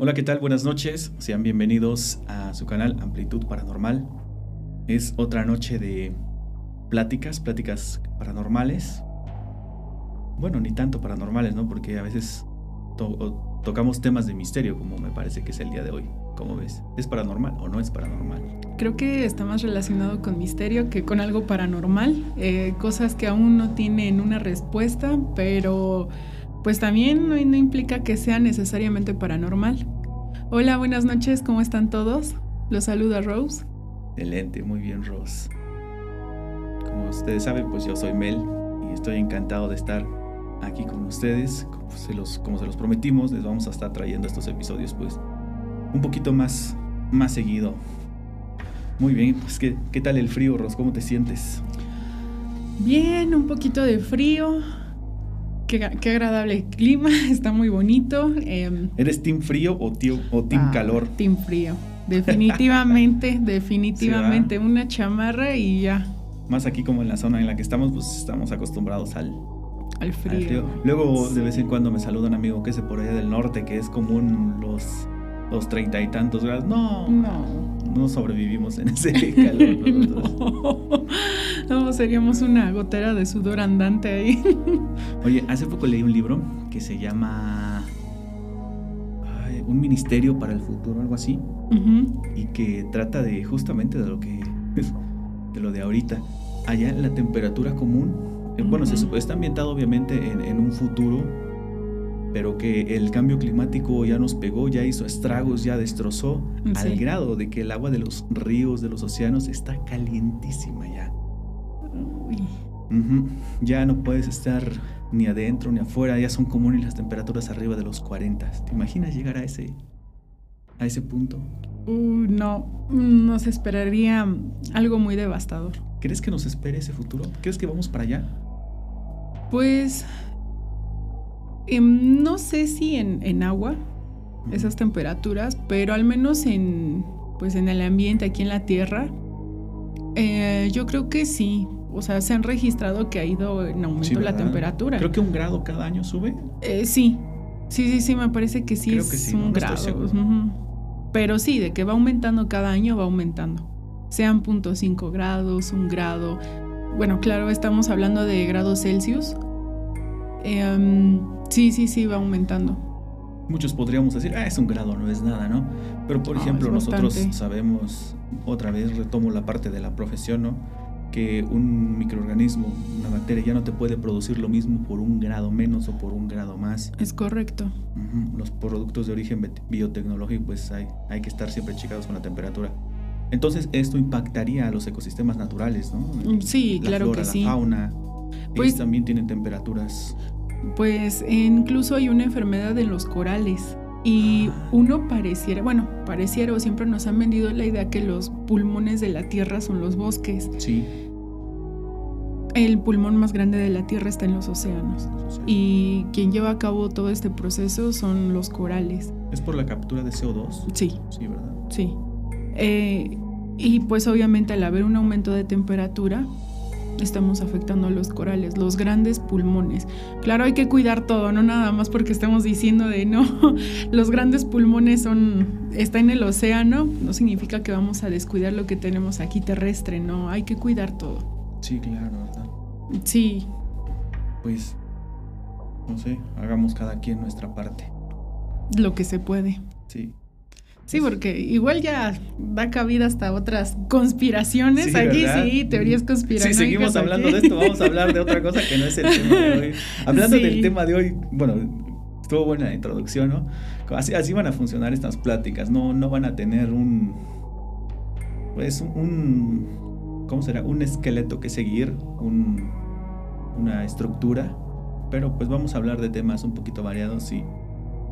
Hola, ¿qué tal? Buenas noches. Sean bienvenidos a su canal Amplitud Paranormal. Es otra noche de pláticas, pláticas paranormales. Bueno, ni tanto paranormales, ¿no? Porque a veces tocamos temas de misterio, como me parece que es el día de hoy. ¿Cómo ves? ¿Es paranormal o no es paranormal? Creo que está más relacionado con misterio que con algo paranormal. Eh, cosas que aún no tienen una respuesta, pero pues también no, implica que sea necesariamente paranormal. Hola, buenas noches, ¿cómo están todos? Los saluda Rose. Excelente, muy bien Rose. Como ustedes saben, pues yo soy Mel y estoy encantado de estar aquí con ustedes. Como se los, como se los prometimos, les vamos a estar trayendo estos episodios pues un poquito más, más seguido. Muy bien, pues ¿qué, qué tal el frío, Rose? ¿Cómo te sientes? Bien, un poquito de frío, Qué, agradable clima, está muy bonito. Em, ¿Eres team frío o, tío, o team ah, calor? Team frío, definitivamente, definitivamente. Una chamarra y ya. Más aquí como en la zona en la que estamos, pues estamos acostumbrados al, al frío. Luego de vez en cuando me saluda un amigo que es de por allá del norte, que es común los los treinta y tantos grados. No, no, no sobrevivimos en ese calor. no. seríamos una gotera de sudor andante ahí. Oye, hace poco leí un libro que se llama Un Ministerio para el Futuro, algo así, y que trata de justamente de lo que de lo de ahorita. Allá la temperatura común, eh, bueno, se, está ambientado obviamente en, en un futuro pero que el cambio climático ya nos pegó, ya hizo estragos, ya destrozó, al grado de que el agua de los ríos, de los océanos, está calientísima ya. Ya no puedes estar ni adentro ni afuera, ya son comunes las temperaturas arriba de los 40. ¿Te imaginas llegar a ese, a ese punto? no, nos esperaría algo muy devastador. ¿Crees que nos espere ese futuro? ¿Crees que vamos para allá? Pues Em, no sé si en, agua, esas temperaturas, pero al menos en, pues en el ambiente aquí en la Tierra, eh, yo creo que sí. O sea, se han registrado que ha ido en aumento la temperatura. Creo que un grado cada año sube. Eh, sí, sí, sí, sí, me parece que sí es un grado. Pero sí, de que va aumentando cada año, va aumentando. Sean 0.5 grados, un grado. Bueno, claro, estamos hablando de grados Celsius. Eh, Sí, sí, sí, va aumentando. Muchos podríamos decir, ah, es un grado, no es nada, ¿no? Pero por ejemplo, nosotros sabemos, otra vez retomo la parte de la profesión, ¿no? Que un microorganismo, una bacteria, ya no te puede producir lo mismo por un grado menos o por un grado más. Es correcto. Los productos de origen biotecnológico, pues hay, hay que estar siempre checados con la temperatura. Entonces, esto impactaría a los ecosistemas naturales, ¿no? Mm, sí, claro que sí. La fauna. Pues, también tienen temperaturas pues incluso hay una enfermedad en los corales. Y uno pareciera, bueno, pareciera o siempre nos han vendido la idea que los pulmones de la Tierra son los bosques. Sí. El pulmón más grande de la Tierra está en los océanos. Y quien lleva a cabo todo este proceso son los corales. ¿Es por la captura de CO2? Sí. Sí, ¿verdad? Sí. Eh, y pues obviamente al haber un aumento de temperatura, estamos afectando a los corales, los grandes pulmones. Claro, hay que cuidar todo, no nada más porque estamos diciendo de no, los grandes pulmones son está en el océano, no significa que vamos a descuidar lo que tenemos aquí terrestre, no, hay que cuidar todo. Sí, claro, ¿verdad? Sí. Pues no sé, hagamos cada quien nuestra parte. Lo que se puede. Sí. Sí, porque igual ya da cabida hasta otras conspiraciones. aquí sí, teorías conspirativas. Si seguimos hablando de esto, vamos a hablar de otra cosa que no es el tema de hoy. Hablando del tema de hoy, bueno, estuvo buena la introducción, ¿no? Así, así van a funcionar estas pláticas, no, no van a tener un, pues un, ¿cómo será? Un esqueleto que seguir, un, una estructura, pero pues vamos a hablar de temas un poquito variados y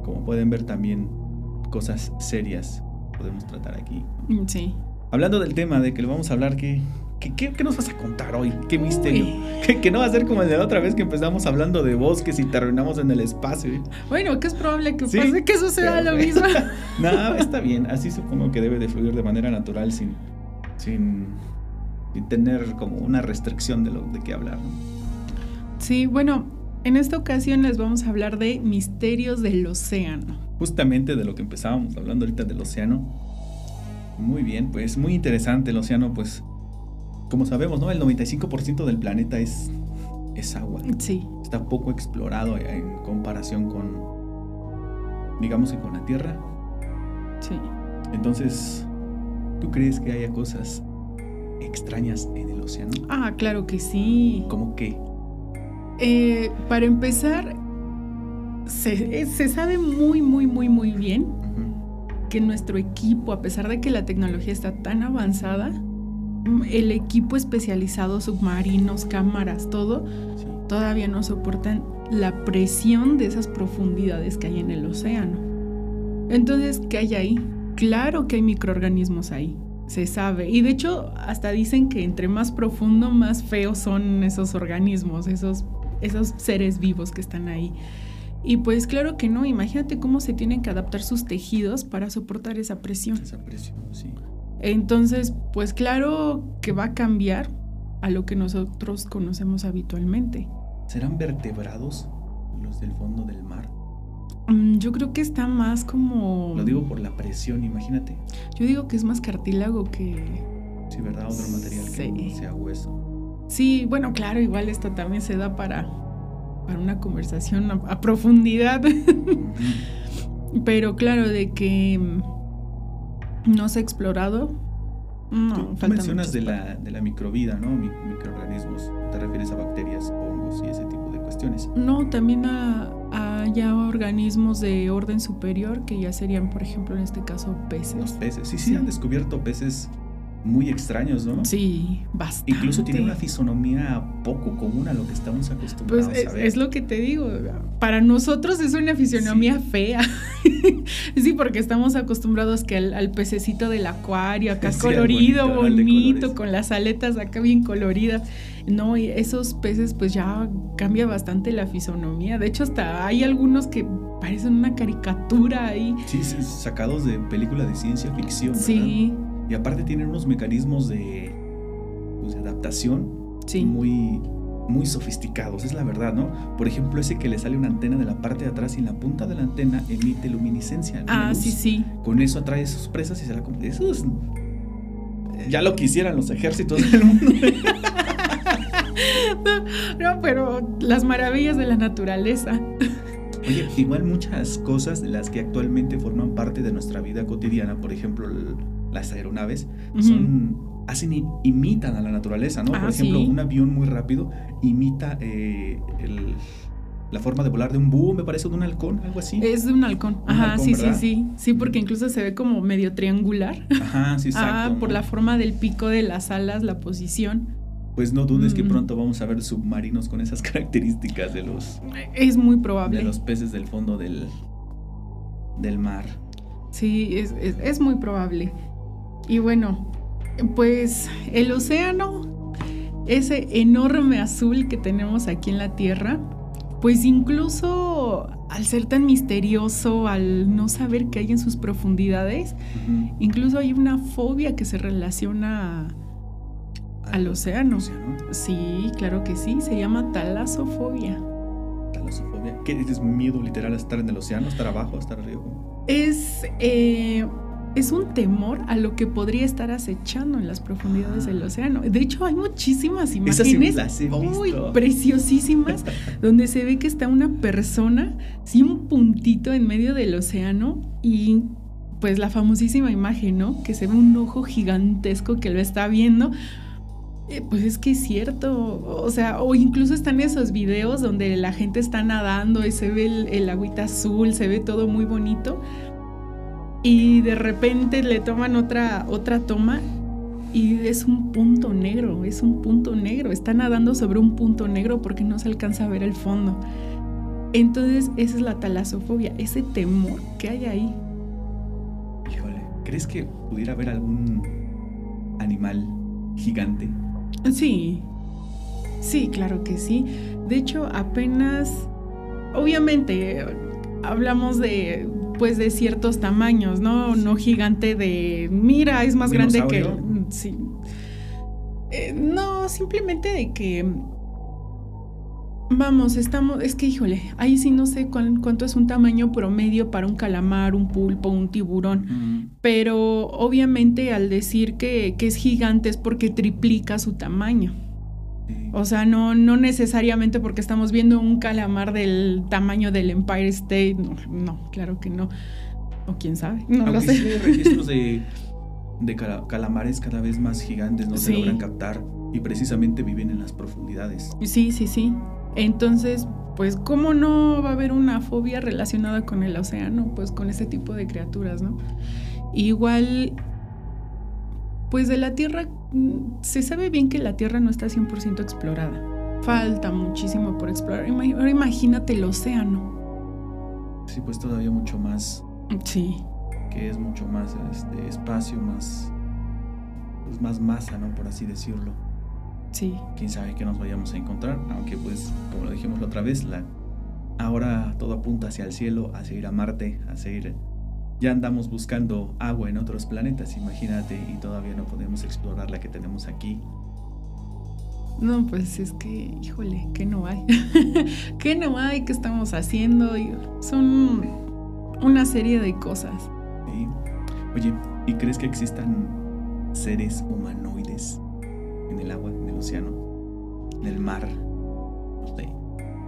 como pueden ver también cosas serias podemos tratar aquí. Mm, sí. Hablando del tema de que le vamos a hablar, ¿qué, qué, nos vas a contar hoy? ¿Qué misterio? Que, no va a ser como el de la otra vez que empezamos hablando de bosques y terminamos en el espacio. Bueno, que es probable que pase que suceda lo mismo. no, está bien. Así supongo que debe de fluir de manera natural sin, sin, tener como una restricción de lo de qué hablar. Sí, bueno, en esta ocasión les vamos a hablar de misterios del océano. Justamente de lo que empezábamos hablando ahorita del océano. Muy bien, pues muy interesante el océano, pues como sabemos, ¿no? El 95% del planeta es, es agua. Sí. Está poco explorado en comparación con, digamos que con la Tierra. Sí. Entonces, ¿tú crees que haya cosas extrañas en el océano? Ah, claro que sí. ¿Cómo qué? Eh, para empezar, se, eh, se, sabe muy, muy, muy, muy bien que nuestro equipo, a pesar de que la tecnología está tan avanzada, el equipo especializado, submarinos, cámaras, todo, todavía no soportan la presión de esas profundidades que hay en el océano. Entonces, ¿qué hay ahí? Claro que hay microorganismos ahí, se sabe. Y de hecho, hasta dicen que entre más profundo, más feos son esos organismos, esos, esos seres vivos que están ahí. Y pues claro que no, imagínate cómo se tienen que adaptar sus tejidos para soportar esa presión. Esa presión, sí. Entonces, pues claro que va a cambiar a lo que nosotros conocemos habitualmente. ¿Serán vertebrados los del fondo del mar? Mm, yo creo que está más como... Lo digo por la presión, imagínate. Yo digo que es más cartílago que... Sí, ¿verdad? Otro material que sea hueso. Sí, bueno, claro, igual esto también se da para para una conversación a, profundidad. Pero claro, de que no se ha explorado. No, Tú, mencionas de la, de la microvida, ¿no? microorganismos. ¿Te refieres a bacterias, hongos y ese tipo de cuestiones? No, también a, a, ya organismos de orden superior, que ya serían, por ejemplo, en este caso, peces. Los peces, sí, sí, sí. han descubierto peces muy extraños, ¿no? Sí, bastante. Incluso tiene una fisonomía poco común a lo que estamos acostumbrados pues es, a ver. Es lo que te digo. Para nosotros es una fisonomía fea. sí, porque estamos acostumbrados que al, pececito del acuario, acá sí, colorido, bonito, bonito con las aletas acá bien coloridas. No, y esos peces pues ya cambia bastante la fisonomía. De hecho, hasta hay algunos que parecen una caricatura ahí. Sí, sí sacados de película de ciencia ficción. ¿verdad? Sí. Y aparte tienen unos mecanismos de, pues, de adaptación sí. muy, muy sofisticados, es la verdad, ¿no? Por ejemplo, ese que le sale una antena de la parte de atrás y en la punta de la antena emite luminiscencia. Ah, luz. sí, sí. Con eso atrae a sus presas y se la Eso es. Ya lo quisieran los ejércitos del mundo. no, no, pero las maravillas de la naturaleza. Oye, igual muchas cosas de las que actualmente forman parte de nuestra vida cotidiana, por ejemplo, el, las aeronaves, uh -huh. son hacen imitan a la naturaleza, ¿no? Ah, por ejemplo, sí. un avión muy rápido imita eh, el, la forma de volar de un búho, me parece, de un halcón, algo así. Es de un halcón. Un Ajá, halcón, sí, ¿verdad? sí, sí. Sí, porque incluso se ve como medio triangular. Ajá, sí, exacto. Ah, por la forma del pico de las alas, la posición. Pues no dudes que pronto vamos a ver submarinos con esas características de los, Es muy probable. de los peces del fondo del, del mar. Sí, es, es, es muy probable. Y bueno, pues el océano, ese enorme azul que tenemos aquí en la Tierra, pues incluso al ser tan misterioso, al no saber qué hay en sus profundidades, incluso hay una fobia que se relaciona al océano. océano. Sí, claro que sí, se llama talasofobia. Talasofobia. ¿Qué es miedo literal a estar en el océano, estar abajo, estar arriba? Es, eh, es un temor a lo que podría estar acechando en las profundidades del océano. De hecho, hay muchísimas sí imágenes he uy, preciosísimas donde se ve que está una persona, sí, un puntito en medio del océano y pues la famosísima imagen, ¿no? Que se ve un ojo gigantesco que lo está viendo. Eh, Pues es que es cierto, o sea, o incluso están esos videos donde la gente está nadando y se ve el, el agüita azul, se ve todo muy bonito y de repente le toman otra, otra toma y es un punto negro, es un punto negro, está nadando sobre un punto negro porque no se alcanza a ver el fondo. Entonces esa es la talasofobia, ese temor que hay ahí. Híjole, ¿crees que pudiera haber algún animal gigante? Sí, sí, claro que sí. De hecho, apenas, obviamente, hablamos de, pues, de ciertos tamaños, ¿no? Sí. No gigante de, mira, es más grande que, ¿Dinosaurio? sí. Eh, no, simplemente de que Vamos, estamos, es que híjole, ahí sí no sé cuánto es un tamaño promedio para un calamar, un pulpo, un tiburón, pero obviamente al decir que, es gigante es porque triplica su tamaño. O sea, no, no necesariamente porque estamos viendo un calamar del tamaño del Empire State, no, claro que no. O quién sabe, no lo sé. hay registros de, calamares cada vez más gigantes, no se logran captar y precisamente viven en las profundidades. Sí, sí, sí. Entonces, pues, ¿cómo no va a haber una fobia relacionada con el océano? Pues con ese tipo de criaturas, ¿no? Igual, pues de la Tierra, mm, se sabe bien que la Tierra no está 100% explorada. Falta muchísimo por explorar. Ahora imagínate el océano. Sí, pues todavía mucho más. Sí. Que es mucho más este, espacio, más, pues más masa, ¿no? Por así decirlo. Sí. Quién sabe qué nos vayamos a encontrar, aunque pues, como lo dijimos la otra vez, la, ahora todo apunta hacia el cielo, hacia ir a Marte, hacia ir... Ya andamos buscando agua en otros planetas, imagínate, y todavía no podemos explorar la que tenemos aquí. No, pues es que, híjole, ¿qué no hay? ¿Qué no hay? ¿Qué estamos haciendo? Son una serie de cosas. Oye, ¿y crees que existan seres humanoides en el agua? océano, en el mar.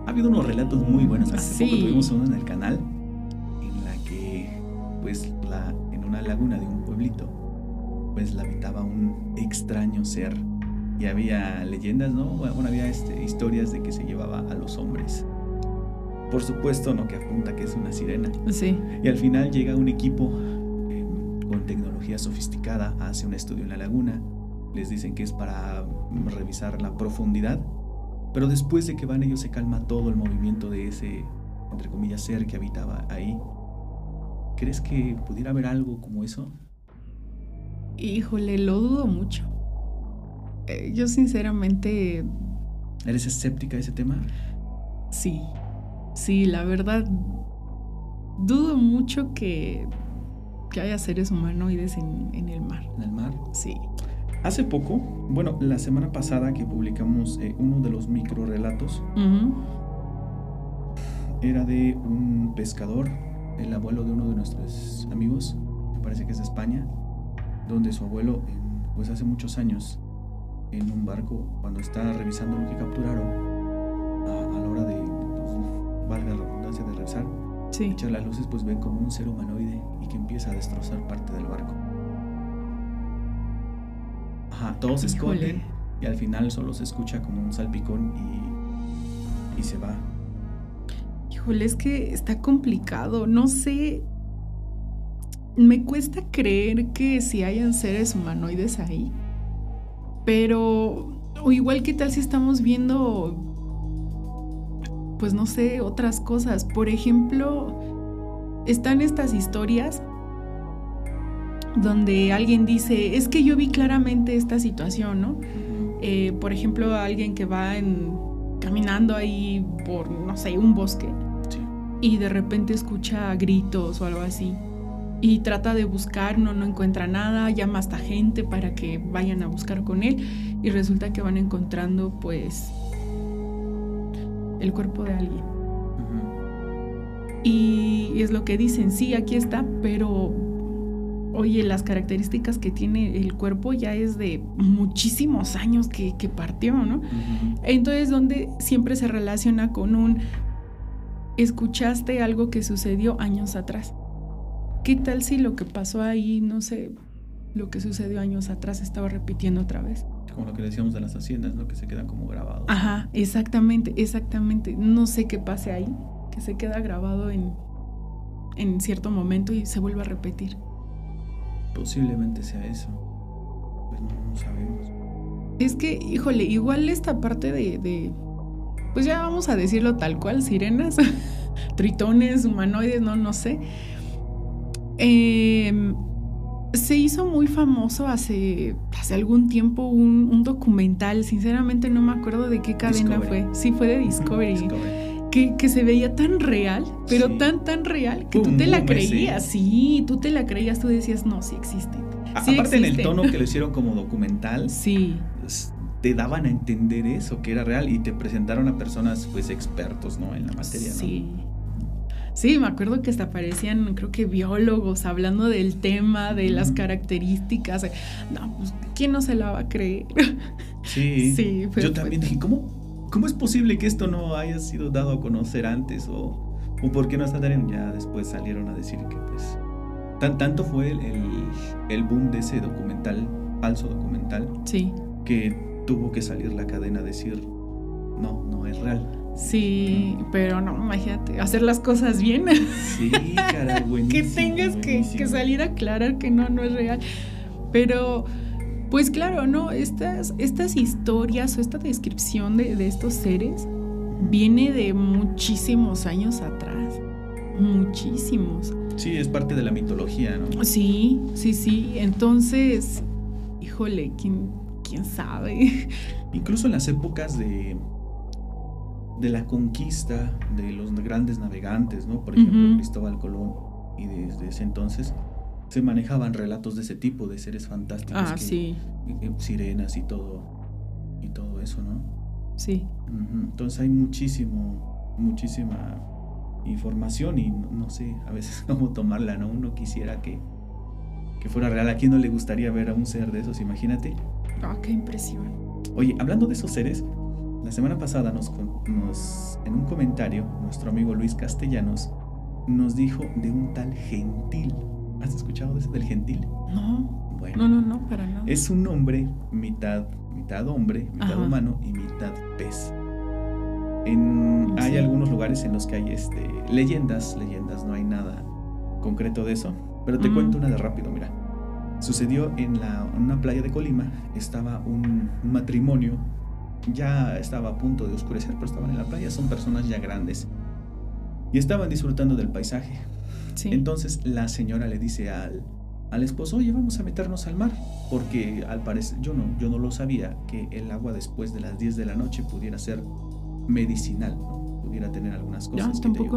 Ha habido unos relatos muy buenos. Hace poco tuvimos uno en el canal en que, pues, la, en una laguna de un pueblito, pues la habitaba un extraño ser. Y había leyendas, ¿no? Bueno, había este, historias de que se llevaba a los hombres. Por supuesto, ¿no? Que apunta que es una sirena. Sí. Y al final llega un equipo em, con tecnología sofisticada, hace un estudio en la laguna, les dicen que es para revisar la profundidad, pero después de que van ellos se calma todo el movimiento de ese, entre comillas, ser que habitaba ahí. ¿Crees que pudiera haber algo como eso? Híjole, lo dudo mucho. Eh, yo sinceramente... ¿Eres escéptica de ese tema? Sí, sí, la verdad, dudo mucho que, que haya seres humanoides en, en el mar. ¿En el mar? Sí. Hace poco, bueno, la semana pasada que publicamos eh, uno de los micro relatos, era de un pescador, el abuelo de uno de nuestros amigos, me parece que es de España, donde su abuelo, pues hace muchos años, en un barco, cuando está revisando lo que capturaron, a, la hora de, pues, valga la redundancia, de revisar, echar las luces, pues ven como un ser humanoide y que empieza a destrozar parte del barco. Ajá, todos se esconden y al final solo se escucha como un salpicón y, y se va. Híjole, es que está complicado. No sé. Me cuesta creer que si hayan seres humanoides ahí. Pero. O igual que tal si estamos viendo. Pues no sé, otras cosas. Por ejemplo. Están estas historias donde alguien dice, es que yo vi claramente esta situación, ¿no? Eh, por ejemplo, alguien que va en, caminando ahí por, no sé, un bosque y de repente escucha gritos o algo así y trata de buscar, no, no encuentra nada, llama hasta gente para que vayan a buscar con él y resulta que van encontrando pues el cuerpo de alguien. Y es lo que dicen, sí, aquí está, pero oye, las características que tiene el cuerpo ya es de muchísimos años que, partió, ¿no? Entonces, donde siempre se relaciona con un, escuchaste algo que sucedió años atrás. ¿Qué tal si lo que pasó ahí, no sé, lo que sucedió años atrás estaba repitiendo otra vez? Como lo que decíamos de las haciendas, ¿no? Que se quedan como grabados. Ajá, exactamente, exactamente. No sé qué pase ahí, que se queda grabado en, en cierto momento y se vuelve a repetir. Posiblemente sea eso. Pues no, no sabemos. Es que, híjole, igual esta parte de, pues ya vamos a decirlo tal cual, sirenas, tritones, humanoides, no, no sé. Em, se hizo muy famoso hace, hace algún tiempo un, documental, sinceramente no me acuerdo de qué cadena fue. Sí, fue de Discovery que, se veía tan real, pero tan, tan real, que tú te la creías, sí, tú te la creías, tú decías, no, sí existe. Aparte en el tono que lo hicieron como documental. Sí. Te daban a entender eso, que era real, y te presentaron a personas pues expertos, ¿no? En la materia, ¿no? Sí. Sí, me acuerdo que hasta aparecían, creo que biólogos hablando del tema, de las características. No, pues, ¿quién no se la va a creer? Sí. sí Yo también dije, ¿cómo, ¿cómo es posible que esto no haya sido dado a conocer antes? ¿O, o por qué no está tan Ya después salieron a decir que, pues, tan, tanto fue el, el boom de ese documental, falso documental. Sí. Que tuvo que salir la cadena a decir, no, no es real. Sí, pero no, imagínate, hacer las cosas bien. Sí, cara, que tengas que, salir a aclarar que no, no es real. Pero, pues claro, ¿no? Estas, estas historias o esta descripción de, de estos seres viene de muchísimos años atrás. Muchísimos. Sí, es parte de la mitología, ¿no? Sí, sí, sí. Entonces, híjole, ¿quién, quién sabe. Incluso en las épocas de, de la conquista de los grandes navegantes, ¿no? Por ejemplo, Cristóbal Colón, y desde ese entonces se manejaban relatos de ese tipo, de seres fantásticos. Ah, sí. Sirenas y todo, y todo eso, ¿no? Sí. Entonces hay muchísimo, muchísima información y no, no, sé a veces cómo tomarla, ¿no? Uno quisiera que, que fuera real. ¿A quién no le gustaría ver a un ser de esos? Imagínate. Ah, qué impresión. Oye, hablando de esos seres, la semana pasada nos, en un comentario, nuestro amigo Luis Castellanos nos dijo de un tal gentil. ¿Has escuchado de ese del gentil? No. Bueno. No, no, no, para nada. Es un hombre mitad, mitad hombre, mitad humano y mitad pez. En, Hay algunos lugares en los que hay este, leyendas, leyendas, no hay nada concreto de eso. Pero te cuento una de rápido, mira. Sucedió en, la, una playa de Colima, estaba un, matrimonio, ya estaba a punto de oscurecer, pero estaban en la playa, son personas ya grandes. Y estaban disfrutando del paisaje. Entonces la señora le dice al, al esposo, oye, vamos a meternos al mar, porque al parecer, yo no, yo no lo sabía, que el agua después de las 10 de la noche pudiera ser medicinal, pudiera tener algunas cosas. No, tampoco,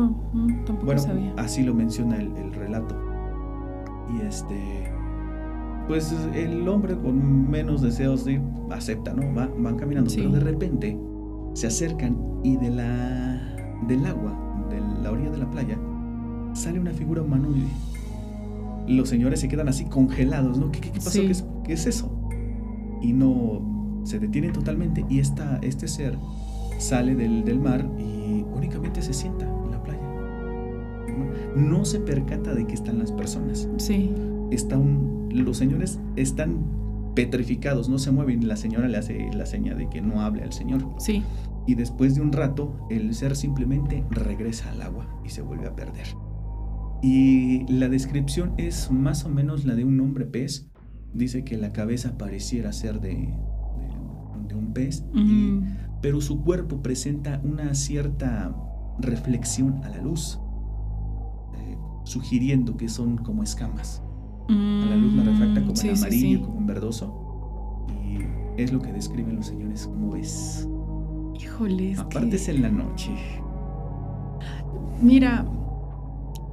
tampoco bueno, sabía. Así lo menciona el, el relato. Y este pues el hombre con menos deseos de acepta, ¿no? Va, van caminando, pero de repente se acercan y de la del agua, de la orilla de la playa, sale una figura humanoide. Los señores se quedan así congelados, ¿no? ¿Qué, pasó? ¿Qué, es, eso? Y no se detienen totalmente y esta, este ser sale del, del mar y únicamente se sienta en la playa. No se percata de que están las personas. Sí. Está un los señores están petrificados, no se mueven. La señora le hace la seña de que no hable al señor. Sí. Y después de un rato, el ser simplemente regresa al agua y se vuelve a perder. Y la descripción es más o menos la de un hombre pez. Dice que la cabeza pareciera ser de, de, un pez, pero su cuerpo presenta una cierta reflexión a la luz, eh, sugiriendo que son como escamas a la luz la refracta como en amarillo, como en verdoso. Y es lo que describen los señores, como ves. Híjole. Aparte es en la noche. Mira,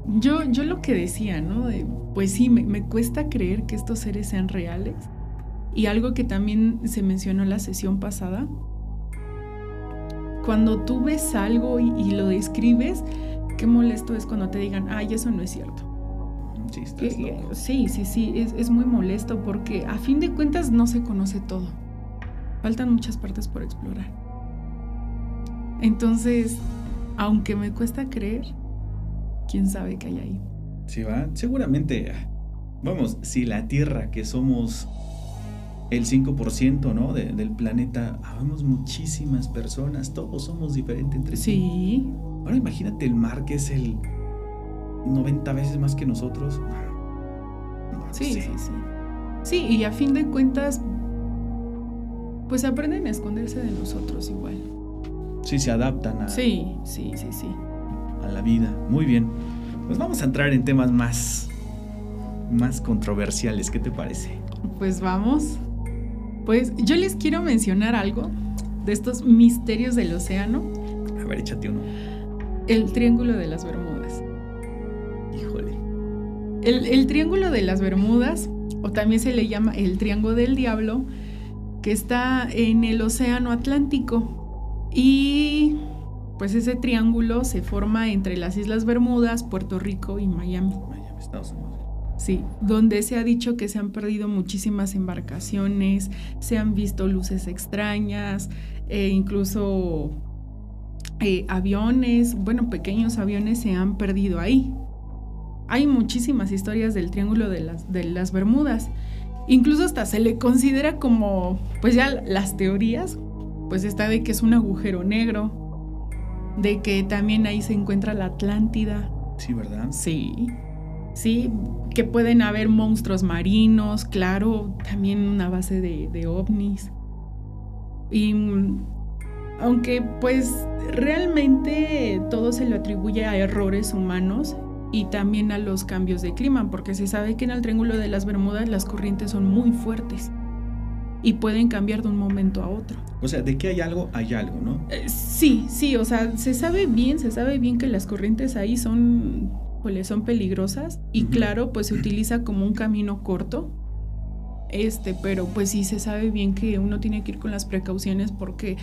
yo, yo lo que decía, ¿no? pues sí, me, me, cuesta creer que estos seres sean reales. Y algo que también se mencionó en la sesión pasada, cuando tú ves algo y, y lo describes, qué molesto es cuando te digan, ay, eso no es cierto. Sí, sí, sí, es, muy molesto porque a fin de cuentas no se conoce todo. Faltan muchas partes por explorar. Entonces, aunque me cuesta creer, quién sabe qué hay ahí. Sí, va. Seguramente, vamos, si la Tierra, que somos el 5% ¿no? del planeta, habemos muchísimas personas, todos somos diferentes entre sí. Sí. Ahora imagínate el mar, que es el 90 veces más que nosotros. sí, sí, sí. Sí, y a fin de cuentas, pues aprenden a esconderse de nosotros igual. Sí, se adaptan a. Sí, sí, sí, sí. A la vida. Muy bien. Pues vamos a entrar en temas más. más controversiales. ¿Qué te parece? Pues vamos. Pues yo les quiero mencionar algo de estos misterios del océano. A ver, échate uno. El Triángulo de las Bermudas. El, Triángulo de las Bermudas, o también se le llama el Triángulo del Diablo, que está en el Océano Atlántico. Y pues ese triángulo se forma entre las Islas Bermudas, Puerto Rico y Miami. Miami, Estados Unidos. Sí, donde se ha dicho que se han perdido muchísimas embarcaciones, se han visto luces extrañas, e incluso eh, aviones, bueno, pequeños aviones se han perdido ahí. Hay muchísimas historias del Triángulo de las, de las Bermudas. Incluso hasta se le considera como, pues ya las teorías, pues está de que es un agujero negro, de que también ahí se encuentra la Atlántida. Sí, ¿verdad? Sí, sí, que pueden haber monstruos marinos, claro, también una base de, de ovnis. Y aunque pues realmente todo se lo atribuye a errores humanos y también a los cambios de clima, porque se sabe que en el Triángulo de las Bermudas las corrientes son muy fuertes y pueden cambiar de un momento a otro. O sea, de que hay algo, hay algo, ¿no? Eh, sí, sí, o sea, se sabe bien, se sabe bien que las corrientes ahí son, pues, son peligrosas y claro, pues se utiliza como un camino corto. Este, pero pues sí se sabe bien que uno tiene que ir con las precauciones porque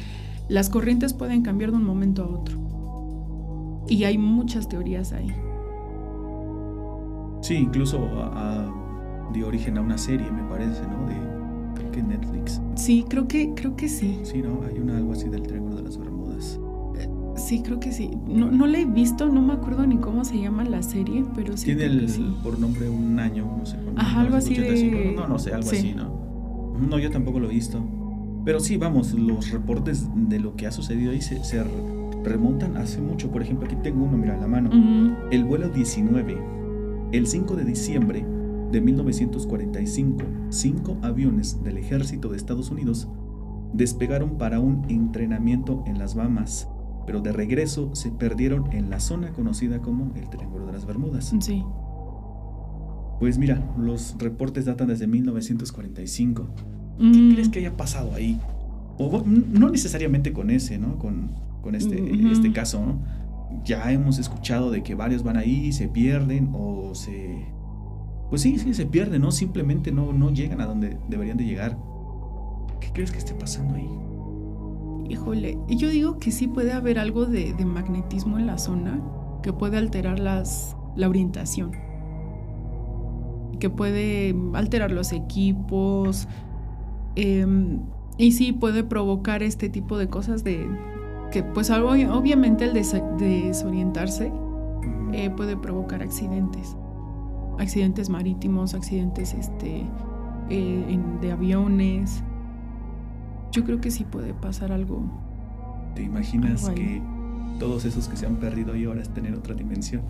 las corrientes pueden cambiar de un momento a otro. Y hay muchas teorías ahí. Sí, incluso dio origen a una serie, me parece, ¿no? De creo que Netflix. Sí, creo que, creo que sí. Sí, ¿no? Hay una algo así del Triángulo de las Bermudas. Sí, creo que sí. No, no la he visto, no me acuerdo ni cómo se llama la serie, pero sí. Tiene el, por nombre un año, no sé. Ajá, algo así de... No, no sé, algo así, ¿no? No, yo tampoco lo he visto. Pero sí, vamos, los reportes de lo que ha sucedido ahí se, remontan hace mucho. Por ejemplo, aquí tengo uno, mira, a la mano. El vuelo 19, el 5 de diciembre de 1945, cinco aviones del ejército de Estados Unidos despegaron para un entrenamiento en las Bahamas, pero de regreso se perdieron en la zona conocida como el Triángulo de las Bermudas. Sí. Pues mira, los reportes datan desde 1945. ¿Qué crees que haya pasado ahí? O, no necesariamente con ese, ¿no? Con, con este, este caso, ¿no? Ya hemos escuchado de que varios van ahí, se pierden o se... Pues sí, sí, se pierden, ¿no? Simplemente no, no llegan a donde deberían de llegar. ¿Qué crees que esté pasando ahí? Híjole, yo digo que sí puede haber algo de, de magnetismo en la zona que puede alterar las, la orientación, que puede alterar los equipos, Em, y sí puede provocar este tipo de cosas de que pues obviamente el desorientarse eh, puede provocar accidentes. Accidentes marítimos, accidentes este, eh, de aviones. Yo creo que sí puede pasar algo. ¿Te imaginas que todos esos que se han perdido ahí ahora estén en otra dimensión?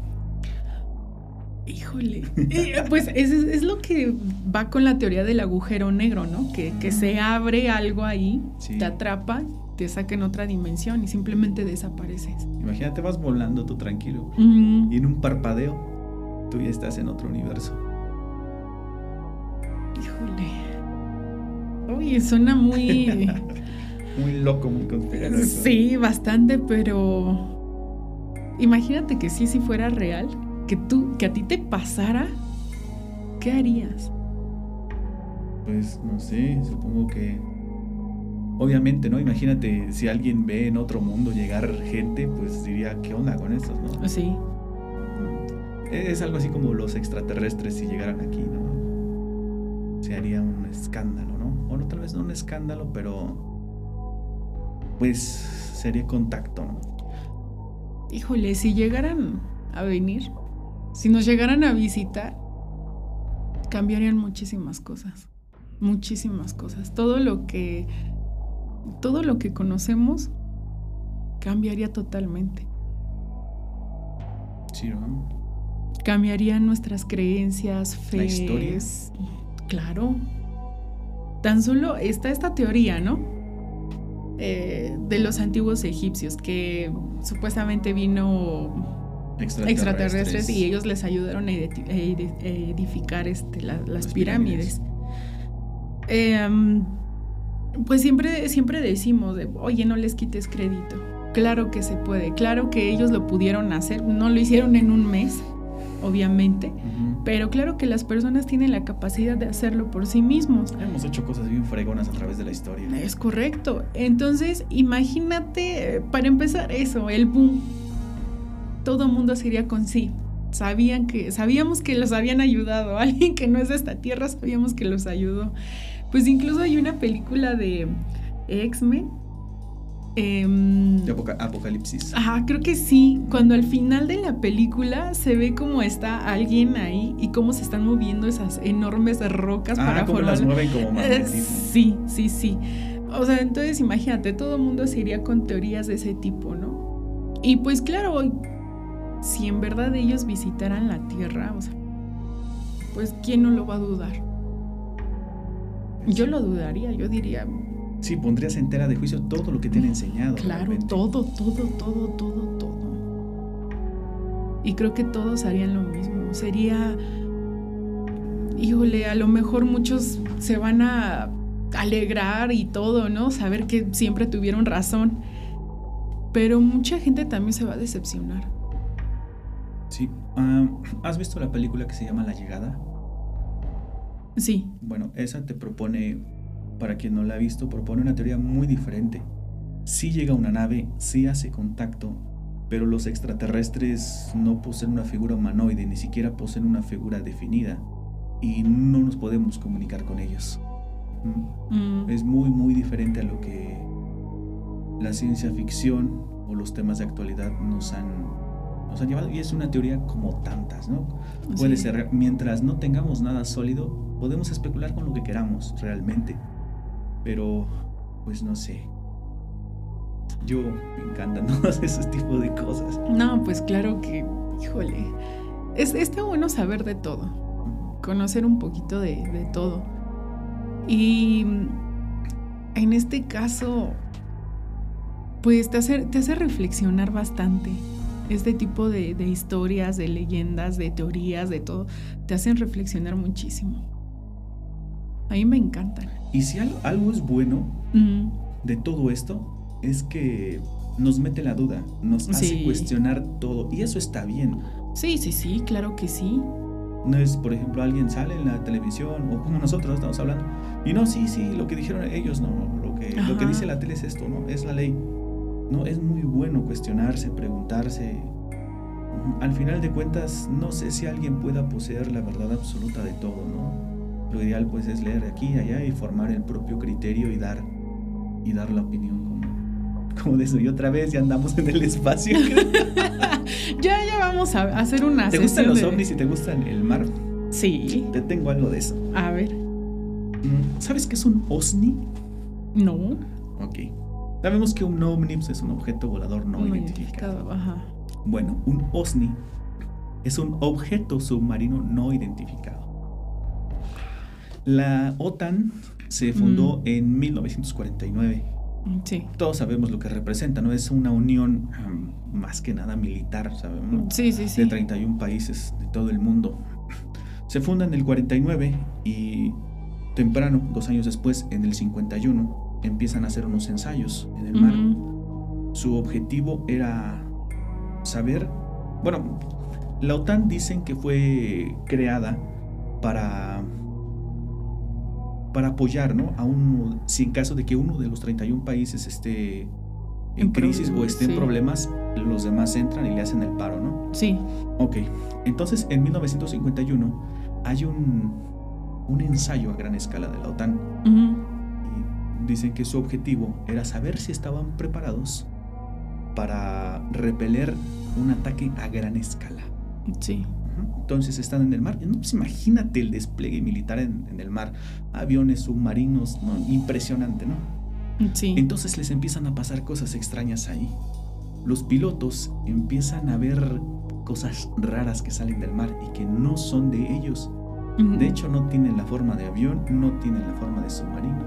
Híjole. Eh, pues es, es, lo que va con la teoría del agujero negro, ¿no? Que, que se abre algo ahí, te atrapa, te saca en otra dimensión y simplemente desapareces. Imagínate, vas volando tú tranquilo y en un parpadeo tú ya estás en otro universo. Híjole. Uy, suena muy. muy loco, muy conspiranoico. Sí, bastante, pero. Imagínate que sí, si fuera real que tú, que a ti te pasara, ¿qué harías? Pues no sé, supongo que obviamente, ¿no? Imagínate si alguien ve en otro mundo llegar gente, pues diría, ¿qué onda con estos, no? Sí. Es algo así como los extraterrestres si llegaran aquí, ¿no? Se haría un escándalo, ¿no? O no, tal vez no un escándalo, pero pues sería contacto, ¿no? Híjole, si llegaran a venir, si nos llegaran a visitar, cambiarían muchísimas cosas. Muchísimas cosas. Todo lo que todo lo que conocemos cambiaría totalmente. Sí, ¿no? Cambiarían nuestras creencias, fe. Claro. Tan solo está esta teoría, ¿no? Eh, de los antiguos egipcios, que supuestamente vino extraterrestres. y ellos les ayudaron a edificar este, las, pirámides. Em, pues siempre, siempre decimos, oye, no les quites crédito. Claro que se puede, claro que ellos lo pudieron hacer, no lo hicieron en un mes, obviamente, pero claro que las personas tienen la capacidad de hacerlo por sí mismos. Hemos hecho cosas bien fregonas a través de la historia. Es correcto. Entonces, imagínate, para empezar eso, el boom. Todo mundo sería con sí. Sabían que, sabíamos que los habían ayudado. Alguien que no es de esta tierra, sabíamos que los ayudó. Pues incluso hay una película de X-Men Em, de Apocalipsis. Ajá, creo que sí. Cuando al final de la película se ve cómo está alguien ahí y cómo se están moviendo esas enormes rocas ah, para cómo las mueven como sí, sí, sí. O sea, entonces imagínate, todo el mundo se iría con teorías de ese tipo, ¿no? Y pues claro, si en verdad ellos visitaran la Tierra, o sea, pues ¿quién no lo va a dudar? Yo lo dudaría, yo diría, Sí, pondrías entera de juicio todo lo que te han enseñado. Claro, todo, todo, todo, todo, todo. Y creo que todos harían lo mismo. Sería, híjole, a lo mejor muchos se van a alegrar y todo, ¿no? Saber que siempre tuvieron razón. Pero mucha gente también se va a decepcionar. Sí. Ah, ¿Has visto la película que se llama La Llegada? Sí. Bueno, esa te propone para quien no la ha visto, propone una teoría muy diferente. Sí llega una nave, sí hace contacto, pero los extraterrestres no poseen una figura humanoide, ni siquiera poseen una figura definida, y no nos podemos comunicar con ellos. ¿Mm? Es muy, muy diferente a lo que la ciencia ficción o los temas de actualidad nos han, nos han llevado, y es una teoría como tantas, ¿no? Puede ser, mientras no tengamos nada sólido, podemos especular con lo que queramos realmente. Pero, pues no sé. Yo me encantan todos esos tipos de cosas. No, pues claro que, híjole. Es, está bueno saber de todo. Conocer un poquito de, de todo. Y en este caso, pues te hace, te hace reflexionar bastante. Este tipo de, de, historias, de leyendas, de teorías, de todo, te hacen reflexionar muchísimo. A mí me encantan. Y si algo, es bueno de todo esto, es que nos mete la duda, nos hace cuestionar todo. Y eso está bien. Sí, sí, sí, claro que sí. No es, por ejemplo, alguien sale en la televisión o como nosotros estamos hablando. Y no, sí, sí, lo que dijeron ellos, no, lo que, lo que dice la tele es esto, ¿no? Es la ley. No, es muy bueno cuestionarse, preguntarse. Al final de cuentas, no sé si alguien pueda poseer la verdad absoluta de todo, ¿no? Lo ideal pues es leer aquí y allá y formar el propio criterio y dar, y dar la opinión como, como de eso. Y otra vez ya andamos en el espacio. ya, ya vamos a hacer una ¿Te gustan los ovnis y te gustan el mar? Sí. Te tengo algo de eso. A ver. Mm, ¿Sabes qué es un OSNI? No. Ok. Sabemos que un ovni pues, es un objeto volador no, identificado. Ajá. Bueno, un OSNI es un objeto submarino no identificado. La OTAN se fundó en 1949. Sí. Todos sabemos lo que representa, ¿no? Es una unión más que nada militar, sabemos. Sí, sí, sí. De 31 países de todo el mundo. Se funda en el 49 y temprano, dos años después, en el 51, empiezan a hacer unos ensayos en el mar. Su objetivo era saber, bueno, la OTAN dicen que fue creada para para apoyar, ¿no? A uno, si en caso de que uno de los 31 países esté en crisis o esté en problemas, los demás entran y le hacen el paro, ¿no? Sí. Ok, entonces en 1951 hay un, un ensayo a gran escala de la OTAN. y dicen que su objetivo era saber si estaban preparados para repeler un ataque a gran escala. Sí. Entonces están en el mar. No, pues imagínate el despliegue militar en, el mar. Aviones, submarinos, ¿no? impresionante, ¿no? Sí. Entonces les empiezan a pasar cosas extrañas ahí. Los pilotos empiezan a ver cosas raras que salen del mar y que no son de ellos. De hecho, no tienen la forma de avión, no tienen la forma de submarino.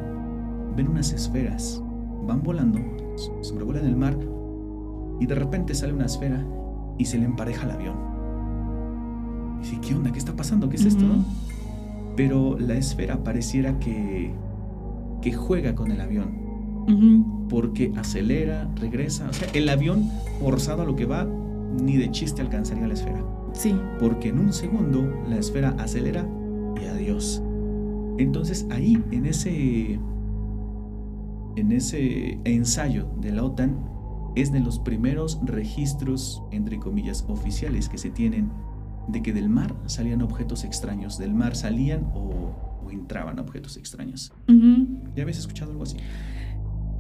Ven unas esferas, van volando, sobrevuelan el mar y de repente sale una esfera y se le empareja al avión. Y dice, ¿qué onda? ¿Qué está pasando? ¿Qué es esto? Pero la esfera pareciera que, que juega con el avión. Porque acelera, regresa. O sea, el avión forzado a lo que va, ni de chiste alcanzaría la esfera. Sí. Porque en un segundo la esfera acelera y adiós. Entonces ahí, en ese, en ese ensayo de la OTAN, es de los primeros registros, entre comillas, oficiales que se tienen de que del mar salían objetos extraños, del mar salían o, entraban objetos extraños. ¿Ya habías escuchado algo así?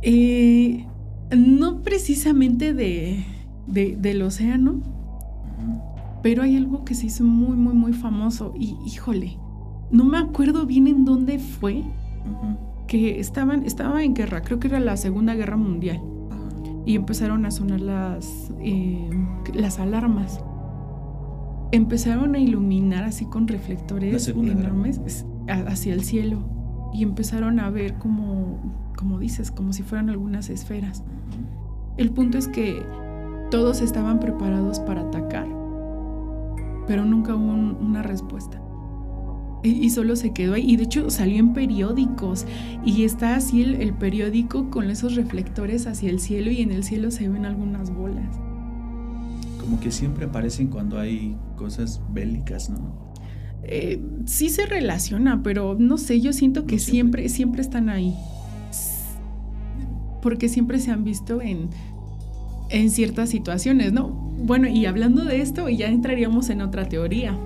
Eh, no precisamente de, del océano, pero hay algo que se hizo muy, muy, muy famoso y híjole, no me acuerdo bien en dónde fue, que estaban, estaba en guerra, creo que era la Segunda Guerra Mundial, y empezaron a sonar las, eh, las alarmas. Empezaron a iluminar así con reflectores enormes hacia el cielo y empezaron a ver como, como dices, como si fueran algunas esferas. El punto es que todos estaban preparados para atacar, pero nunca hubo una respuesta. Y, solo se quedó ahí. Y de hecho salió en periódicos. Y está así el, periódico con esos reflectores hacia el cielo y en el cielo se ven algunas bolas. Como que siempre aparecen cuando hay cosas bélicas, ¿no? Eh, sí se relaciona, pero no sé, yo siento que siempre, siempre están ahí. Porque siempre se han visto en, en ciertas situaciones, ¿no? Bueno, y hablando de esto, ya entraríamos en otra teoría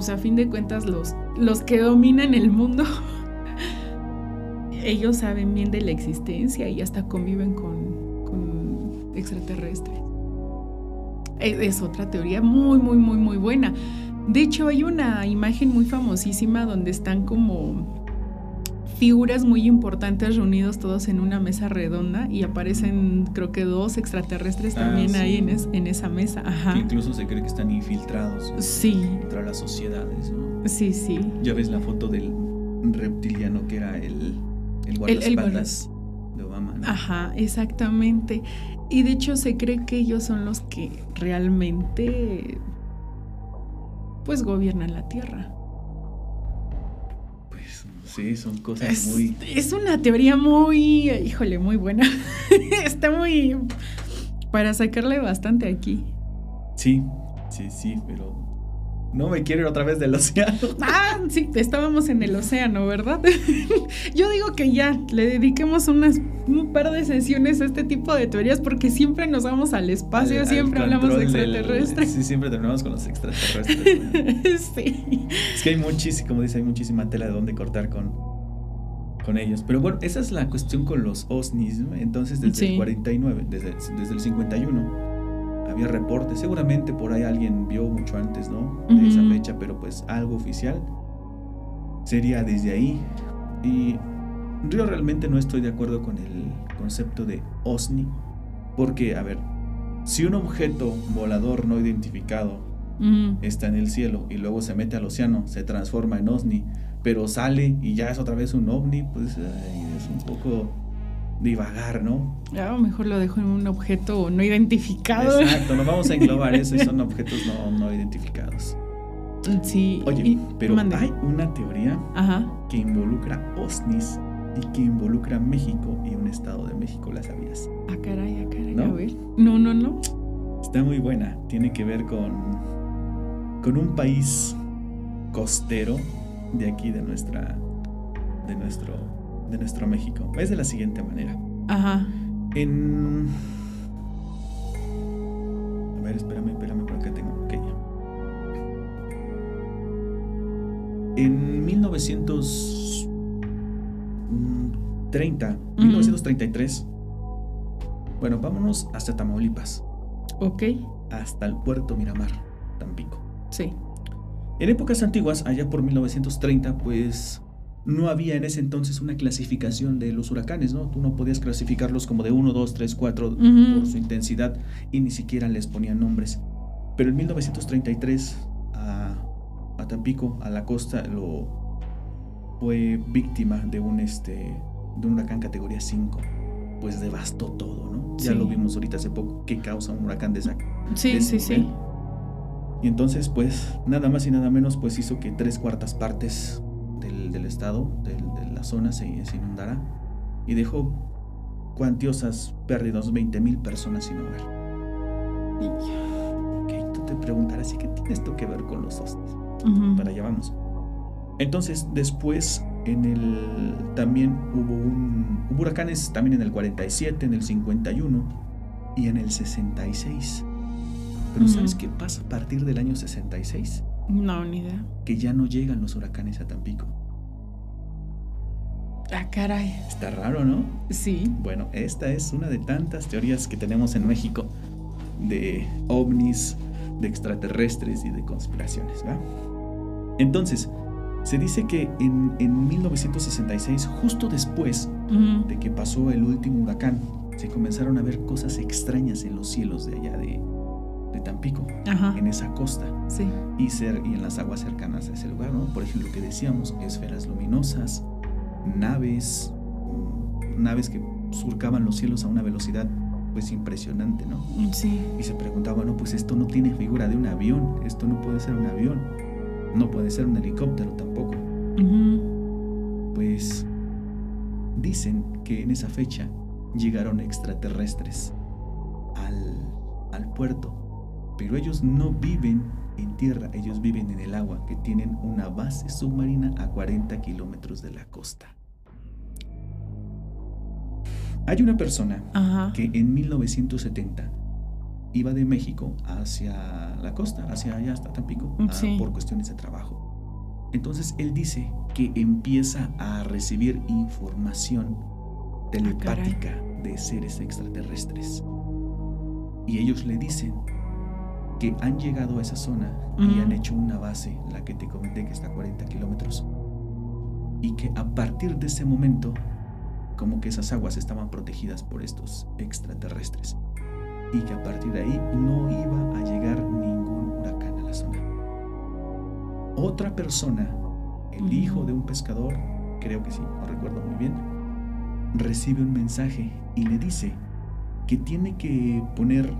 pues a fin de cuentas los, los que dominan el mundo, ellos saben bien de la existencia y hasta conviven con, con extraterrestres. Es, otra teoría muy, muy, muy, muy buena. De hecho, hay una imagen muy famosísima donde están como figuras muy importantes reunidos todos en una mesa redonda y aparecen creo que dos extraterrestres ah, también ahí en, en, esa mesa. Ajá. incluso se cree que están infiltrados sí. entre las sociedades. ¿no? Sí, sí. Ya ves la foto del reptiliano que era el, el guardaespaldas de Obama. Ajá, exactamente. Y de hecho se cree que ellos son los que realmente pues gobiernan la Tierra. Sí, son cosas muy... Es una teoría muy, híjole, muy buena. Está muy... para sacarle bastante aquí. Sí, sí, sí, pero no me quiero ir otra vez del océano. Ah, sí, estábamos en el océano, ¿verdad? Yo digo que ya le dediquemos unas, un par de sesiones a este tipo de teorías porque siempre nos vamos al espacio, siempre hablamos de extraterrestres. sí, siempre terminamos con los extraterrestres. sí. Es que hay muchísima, como dice, hay muchísima tela de dónde cortar con, con ellos. Pero bueno, esa es la cuestión con los OSNIs. Entonces, desde el 49, desde, desde el 51 había reportes, seguramente por ahí alguien vio mucho antes, ¿no? De esa fecha, pero pues algo oficial sería desde ahí. Y yo realmente no estoy de acuerdo con el concepto de OSNI, porque, a ver, si un objeto volador no identificado está en el cielo y luego se mete al océano, se transforma en OSNI, pero sale y ya es otra vez un OVNI, pues es un poco divagar, ¿no? A lo mejor lo dejo en un objeto no identificado. Exacto, nos vamos a englobar eso y son objetos no, identificados. Sí. Oye, pero hay una teoría que involucra OSNIs y que involucra México y un estado de México, ¿la sabías? Ah, caray, ah, caray, a ver. No, no, no. Está muy buena. Tiene que ver con, con un país costero de aquí, de nuestra, de nuestro de nuestro México. Es de la siguiente manera. Ajá. En. A ver, espérame, espérame, por acá tengo. Ok. En 1930, 1933. Bueno, vámonos hasta Tamaulipas. Ok. Hasta el puerto Miramar, Tampico. Sí. En épocas antiguas, allá por 1930, pues no había en ese entonces una clasificación de los huracanes, ¿no? Tú no podías clasificarlos como de 1, 2, 3, 4 por su intensidad y ni siquiera les ponían nombres. Pero en 1933 a, a Tampico, a la costa, lo fue víctima de un, este, de un huracán categoría 5. Pues devastó todo, ¿no? Ya lo vimos ahorita hace poco, qué causa un huracán de esa. Sí, sí, sí. Y entonces, pues, nada más y nada menos, pues hizo que tres cuartas partes del, estado, de la zona, se, inundara y dejó cuantiosas pérdidas, 20 mil personas sin hogar. te preguntarás, ¿y qué tiene esto que ver con los ovnis? Para allá vamos. Entonces, después, en el, también hubo, un, huracanes también en el 47, en el 51 y en el 66. Pero ¿sabes qué pasa a partir del año 66? No, ni idea. Que ya no llegan los huracanes a Tampico. Ah, caray. Está raro, ¿no? Sí. Bueno, esta es una de tantas teorías que tenemos en México de ovnis, de extraterrestres y de conspiraciones, ¿va? Entonces, se dice que en, 1966, justo después de que pasó el último huracán, se comenzaron a ver cosas extrañas en los cielos de allá de, de Tampico, en esa costa. Sí. Y, ser, y en las aguas cercanas a ese lugar, ¿no? Por ejemplo, lo que decíamos, esferas luminosas, naves, naves que surcaban los cielos a una velocidad pues impresionante, ¿no? Sí. Y se preguntaba, bueno, pues esto no tiene figura de un avión, esto no puede ser un avión, no puede ser un helicóptero tampoco. Pues dicen que en esa fecha llegaron extraterrestres al, al puerto, pero ellos no viven en tierra, ellos viven en el agua, que tienen una base submarina a 40 kilómetros de la costa. Hay una persona que en 1970 iba de México hacia la costa, hacia allá hasta Tampico, ah, por cuestiones de trabajo. Entonces él dice que empieza a recibir información telepática ah, de seres extraterrestres. Y ellos le dicen que han llegado a esa zona y han hecho una base, la que te comenté que está a 40 kilómetros, y que a partir de ese momento, como que esas aguas estaban protegidas por estos extraterrestres, y que a partir de ahí no iba a llegar ningún huracán a la zona. Otra persona, el hijo de un pescador, creo que sí, no recuerdo muy bien, recibe un mensaje y le dice que tiene que poner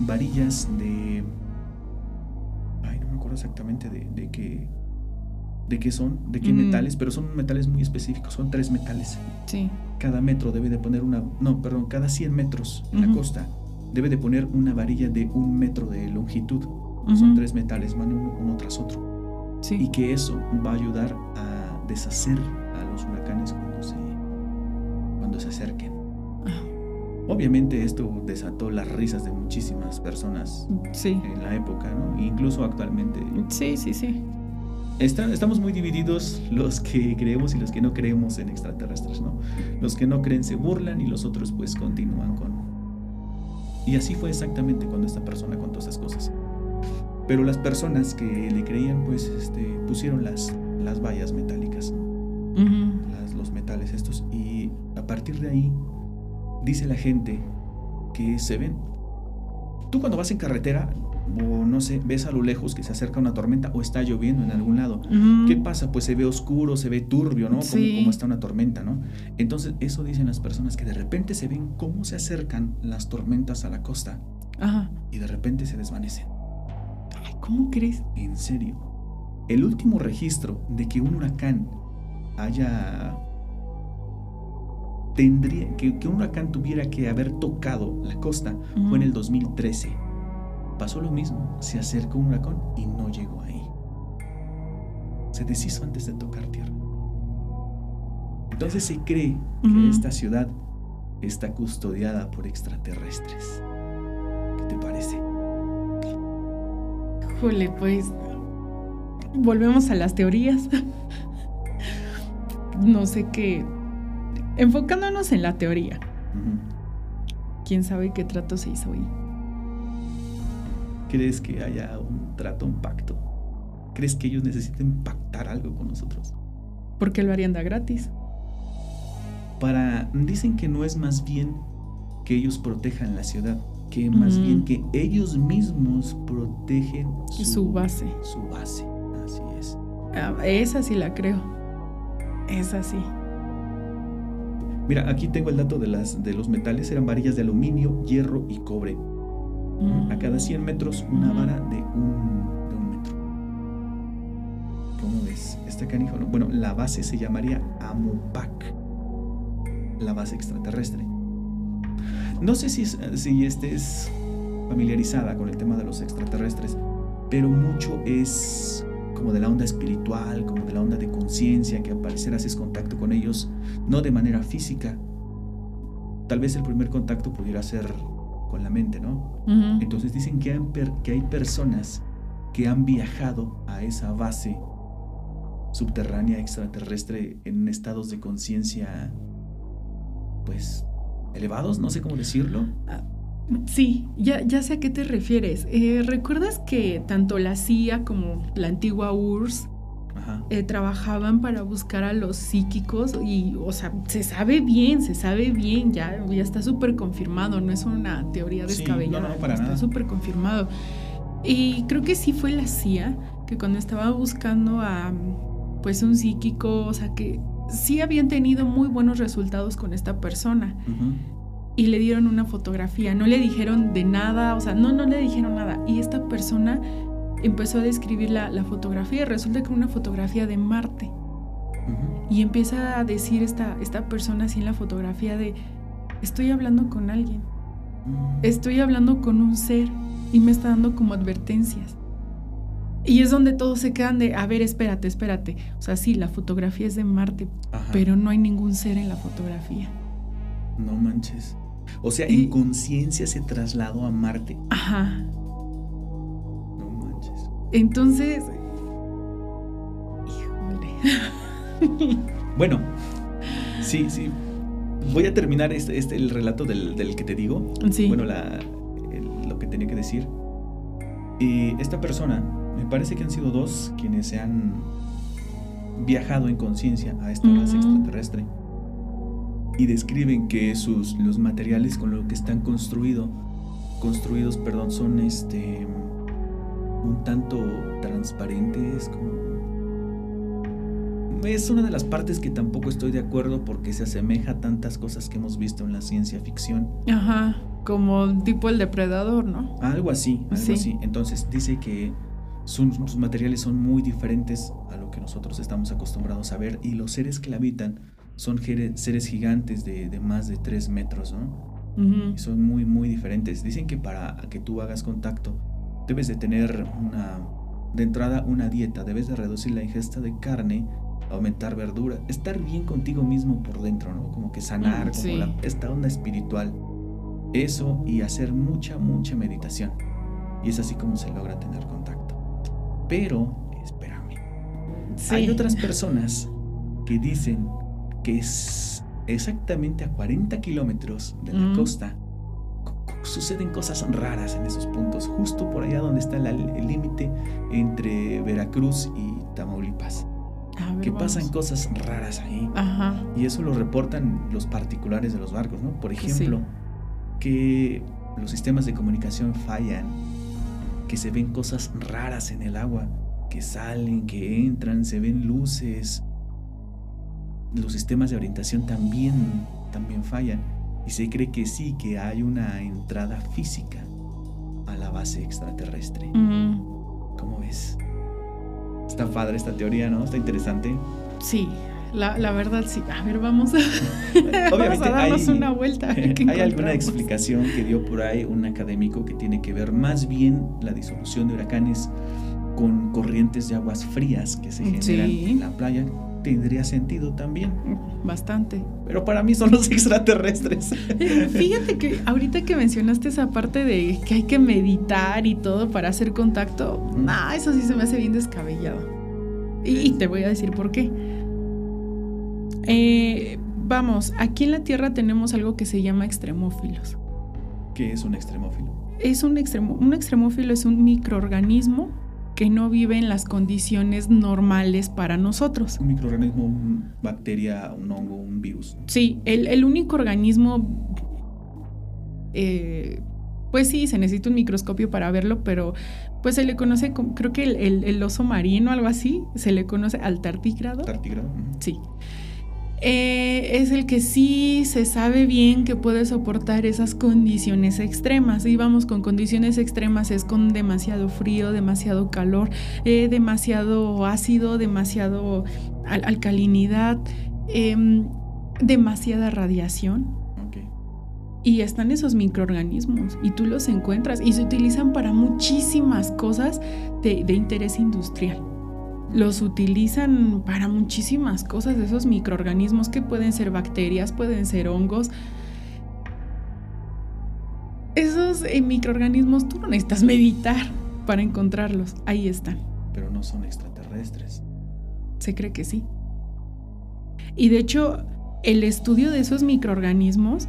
varillas de... Ay, no me acuerdo exactamente de, de qué... De qué son, de qué mm. metales, pero son metales muy específicos, son tres metales. Sí. Cada metro debe de poner una, no, perdón, cada 100 metros en la costa debe de poner una varilla de un metro de longitud. Son tres metales, van uno, tras otro. Sí. Y que eso va a ayudar a deshacer a los huracanes cuando se, cuando se acerquen. Obviamente esto desató las risas de muchísimas personas en la época, ¿no? Incluso actualmente. Sí, sí, sí. estamos muy divididos los que creemos y los que no creemos en extraterrestres, ¿no? Los que no creen se burlan y los otros pues continúan con... Y así fue exactamente cuando esta persona contó esas cosas. Pero las personas que le creían pues este, pusieron las, las vallas metálicas, los metales estos. Y a partir de ahí dice la gente que se ven. Tú cuando vas en carretera, o no sé, ves a lo lejos que se acerca una tormenta o está lloviendo en algún lado. ¿Qué pasa? Pues se ve oscuro, se ve turbio, ¿no? Como, está una tormenta, ¿no? Entonces, eso dicen las personas que de repente se ven cómo se acercan las tormentas a la costa. Ajá. Y de repente se desvanecen. ¿cómo crees? En serio. El último registro de que un huracán haya tendría, que, un huracán tuviera que haber tocado la costa fue en el 2013. Pasó lo mismo, se acercó un huracán y no llegó ahí. Se deshizo antes de tocar tierra. Entonces se cree que esta ciudad está custodiada por extraterrestres. ¿Qué te parece? Jole, pues volvemos a las teorías. no sé qué Enfocándonos en la teoría. ¿Quién sabe qué trato se hizo ahí? ¿Crees que haya un trato, un pacto? ¿Crees que ellos necesiten pactar algo con nosotros? ¿Por qué lo harían de gratis? Para. Dicen que no es más bien que ellos protejan la ciudad, que más bien que ellos mismos protegen su, base. Su base, así es. Ah, esa sí la creo. Es así. Mira, aquí tengo el dato de, las, de los metales. Eran varillas de aluminio, hierro y cobre. A cada 100 metros, una vara de un, de un metro. ¿Cómo ves? Este canijo, ¿no? Bueno, la base se llamaría Amupac. La base extraterrestre. No sé si, si este es familiarizada con el tema de los extraterrestres, pero mucho es como de la onda espiritual, como de la onda de conciencia, que al parecer haces contacto con ellos, no de manera física. Tal vez el primer contacto pudiera ser con la mente, ¿no? Entonces dicen que que hay personas que han viajado a esa base subterránea extraterrestre en estados de conciencia, pues, elevados, no sé cómo decirlo. Ah, sí, ya, ya sé a qué te refieres. Eh, ¿Recuerdas que tanto la CIA como la antigua URSS eh, trabajaban para buscar a los psíquicos y, o sea, se sabe bien, se sabe bien, ya, ya está súper confirmado, no es una teoría descabellada, está súper confirmado. Y creo que sí fue la CIA que cuando estaba buscando a pues un psíquico, o sea que sí habían tenido muy buenos resultados con esta persona. Y le dieron una fotografía, no le dijeron de nada, o sea, no, no le dijeron nada. Y esta persona empezó a describir la, fotografía y resulta que era una fotografía de Marte. Y empieza a decir esta, esta persona así en la fotografía de, estoy hablando con alguien, mm. estoy hablando con un ser y me está dando como advertencias. Y es donde todos se quedan de, a ver, espérate, espérate. O sea, sí, la fotografía es de Marte, pero no hay ningún ser en la fotografía. No manches. O sea, en conciencia se trasladó a Marte. Ajá. No manches. Entonces. Híjole. bueno, sí, sí. Voy a terminar este, este el relato del, que te digo. Sí. Bueno, la, lo que tenía que decir. Y esta persona me parece que han sido dos quienes se han viajado en conciencia a esta base extraterrestre y describen que sus los materiales con los que están construidos perdón son este un tanto transparentes es una de las partes que tampoco estoy de acuerdo porque se asemeja a tantas cosas que hemos visto en la ciencia ficción. Ajá como tipo el depredador no algo así algo así. Entonces dice que sus materiales son muy diferentes a lo que nosotros estamos acostumbrados a ver y los seres que la habitan son seres gigantes de, más de 3 metros, ¿no? y son muy, muy diferentes. Dicen que para que tú hagas contacto debes de tener una, de entrada una dieta, debes de reducir la ingesta de carne, aumentar verdura, estar bien contigo mismo por dentro, ¿no? Como que sanar, como la, esta onda espiritual. Eso y hacer mucha, mucha meditación. Y es así como se logra tener contacto. Pero, espérame, hay otras personas que dicen que es exactamente a 40 kilómetros de la costa suceden cosas raras en esos puntos, justo por allá donde está el límite entre Veracruz y Tamaulipas. que pasan cosas raras ahí. Y eso lo reportan los particulares de los barcos, ¿no? Por ejemplo, que los sistemas de comunicación fallan que se ven cosas raras en el agua, que salen, que entran, se ven luces. Los sistemas de orientación también, también fallan. Y se cree que sí, que hay una entrada física a la base extraterrestre. ¿Cómo ves? Está padre esta teoría, ¿no? Está interesante. Sí, la, verdad sí. A ver, vamos a, Obviamente darnos una vuelta. hay alguna explicación que dio por ahí un académico que tiene que ver más bien la disolución de huracanes con corrientes de aguas frías que se generan en la playa. Tendría sentido también. Bastante. Pero para mí son los extraterrestres. Fíjate que ahorita que mencionaste esa parte de que hay que meditar y todo para hacer contacto, ah, eso sí se me hace bien descabellado. y te voy a decir por qué eh, vamos, aquí en la Tierra tenemos algo que se llama extremófilos. ¿Qué es un extremófilo? Es un extremo, un extremófilo es un microorganismo que no vive en las condiciones normales para nosotros. Un microorganismo, una bacteria, un hongo, un virus. Sí, el, único organismo, eh, pues sí, se necesita un microscopio para verlo, pero pues se le conoce, creo que el, oso marino, algo así, se le conoce al tartígrado. Tartígrado. Sí. Eh, es el que sí se sabe bien que puede soportar esas condiciones extremas. Y vamos con condiciones extremas es con demasiado frío, demasiado calor, eh, demasiado ácido, demasiado alcalinidad, em, demasiada radiación. Y están esos microorganismos y tú los encuentras y se utilizan para muchísimas cosas de, de interés industrial los utilizan para muchísimas cosas, esos microorganismos que pueden ser bacterias, pueden ser hongos. Esos eh, microorganismos tú no necesitas meditar para encontrarlos, ahí están. Pero no son extraterrestres. Se cree que sí. Y de hecho, el estudio de esos microorganismos,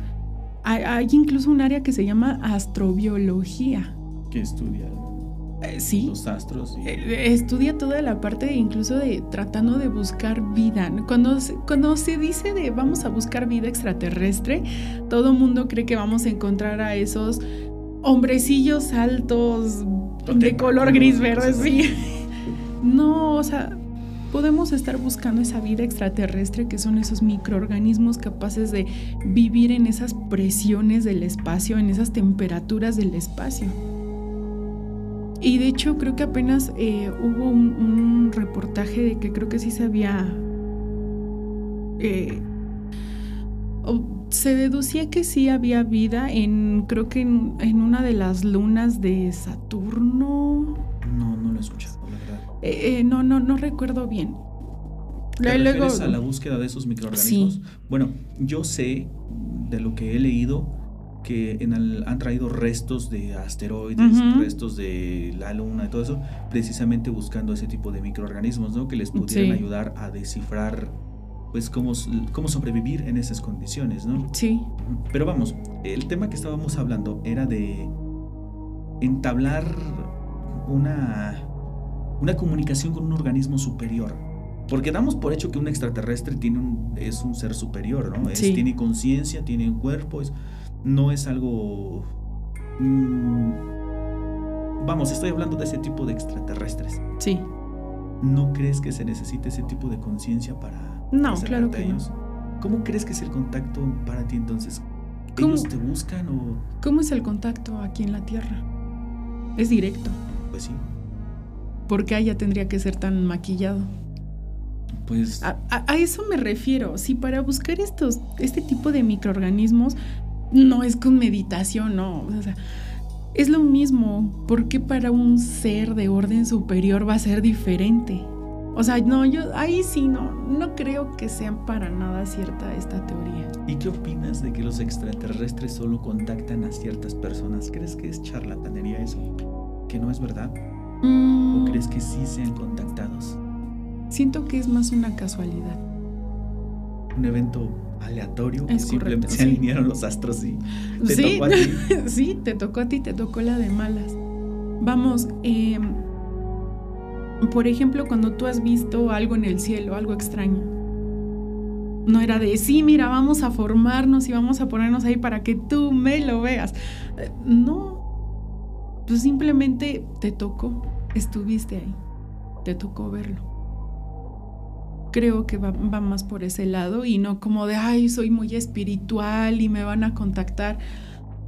hay, incluso un área que se llama astrobiología. ¿Qué estudia? Eh, sí. Los astros. Eh, estudia toda la parte incluso de tratando de buscar vida. Cuando se, cuando se dice de vamos a buscar vida extraterrestre, todo mundo cree que vamos a encontrar a esos hombrecillos altos de color gris verde, sí. No, o sea, podemos estar buscando esa vida extraterrestre que son esos microorganismos capaces de vivir en esas presiones del espacio, en esas temperaturas del espacio. Y de hecho creo que apenas eh, hubo un, reportaje de que creo que sí se había... Eh, se deducía que sí había vida en, creo que en, una de las lunas de Saturno. No, no lo he escuchado, la verdad. Eh, no, no, no recuerdo bien. ¿Te refieres a la búsqueda de esos microorganismos? Bueno, yo sé de lo que he leído que en han traído restos de asteroides, restos de la luna y todo eso, precisamente buscando ese tipo de microorganismos, ¿no? Que les pudieran ayudar a descifrar, pues, cómo, cómo sobrevivir en esas condiciones, ¿no? Sí. Pero vamos, el tema que estábamos hablando era de entablar una, una comunicación con un organismo superior. Porque damos por hecho que un extraterrestre tiene un, es un ser superior, ¿no? Es, Tiene conciencia, tiene un cuerpo, es, no es algo... Mm, vamos, estoy hablando de ese tipo de extraterrestres. Sí. ¿No crees que se necesite ese tipo de conciencia para... No, claro que no. ¿Cómo crees que es el contacto para ti entonces? ¿Ellos te buscan o...? ¿Cómo es el contacto aquí en la Tierra? Es directo. Pues sí. ¿Por qué allá tendría que ser tan maquillado? Pues... A, a, eso me refiero. Si para buscar estos, este tipo de microorganismos no es con meditación, no. O sea, es lo mismo. ¿Por qué para un ser de orden superior va a ser diferente? O sea, no, yo ahí sí no, no creo que sea para nada cierta esta teoría. ¿Y qué opinas de que los extraterrestres solo contactan a ciertas personas? ¿Crees que es charlatanería eso? ¿Que no es verdad? ¿O mm. crees que sí sean contactados? Siento que es más una casualidad. Un evento aleatorio simplemente se alinearon los astros y te sí, tocó a ti. sí, te tocó a ti, te tocó la de malas. Vamos, em, por ejemplo, cuando tú has visto algo en el cielo, algo extraño. No era de, sí, mira, vamos a formarnos y vamos a ponernos ahí para que tú me lo veas. Eh, no, pues simplemente te tocó, estuviste ahí, te tocó verlo creo que va, más por ese lado y no como de, ay, soy muy espiritual y me van a contactar.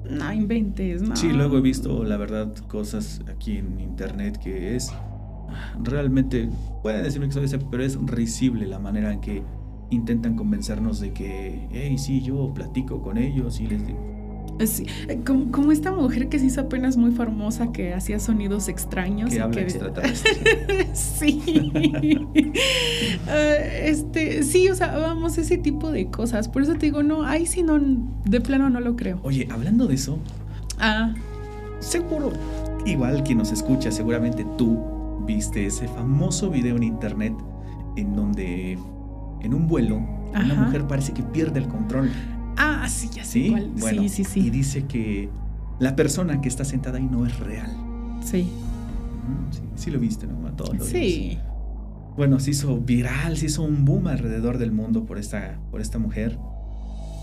No inventes, no. Sí, luego he visto, la verdad, cosas aquí en internet que es realmente, pueden decirme que soy pero es risible la manera en que intentan convencernos de que, hey, sí, yo platico con ellos y les digo Sí, eh, como, esta mujer que se hizo apenas muy famosa, que hacía sonidos extraños. Que habla sí. Ah, este, sí, o sea, vamos, ese tipo de cosas. Por eso te digo, no, ahí sí no, de plano no lo creo. Oye, hablando de eso. Ah. Seguro, igual quien nos escucha, seguramente tú viste ese famoso video en internet en donde en un vuelo una mujer parece que pierde el control sí, ya sé ¿Sí? sí, sí, sí. Y dice que la persona que está sentada ahí no es real. Sí. sí, sí lo viste, ¿no? A todos Sí. Bueno, se hizo viral, se hizo un boom alrededor del mundo por esta, por esta mujer.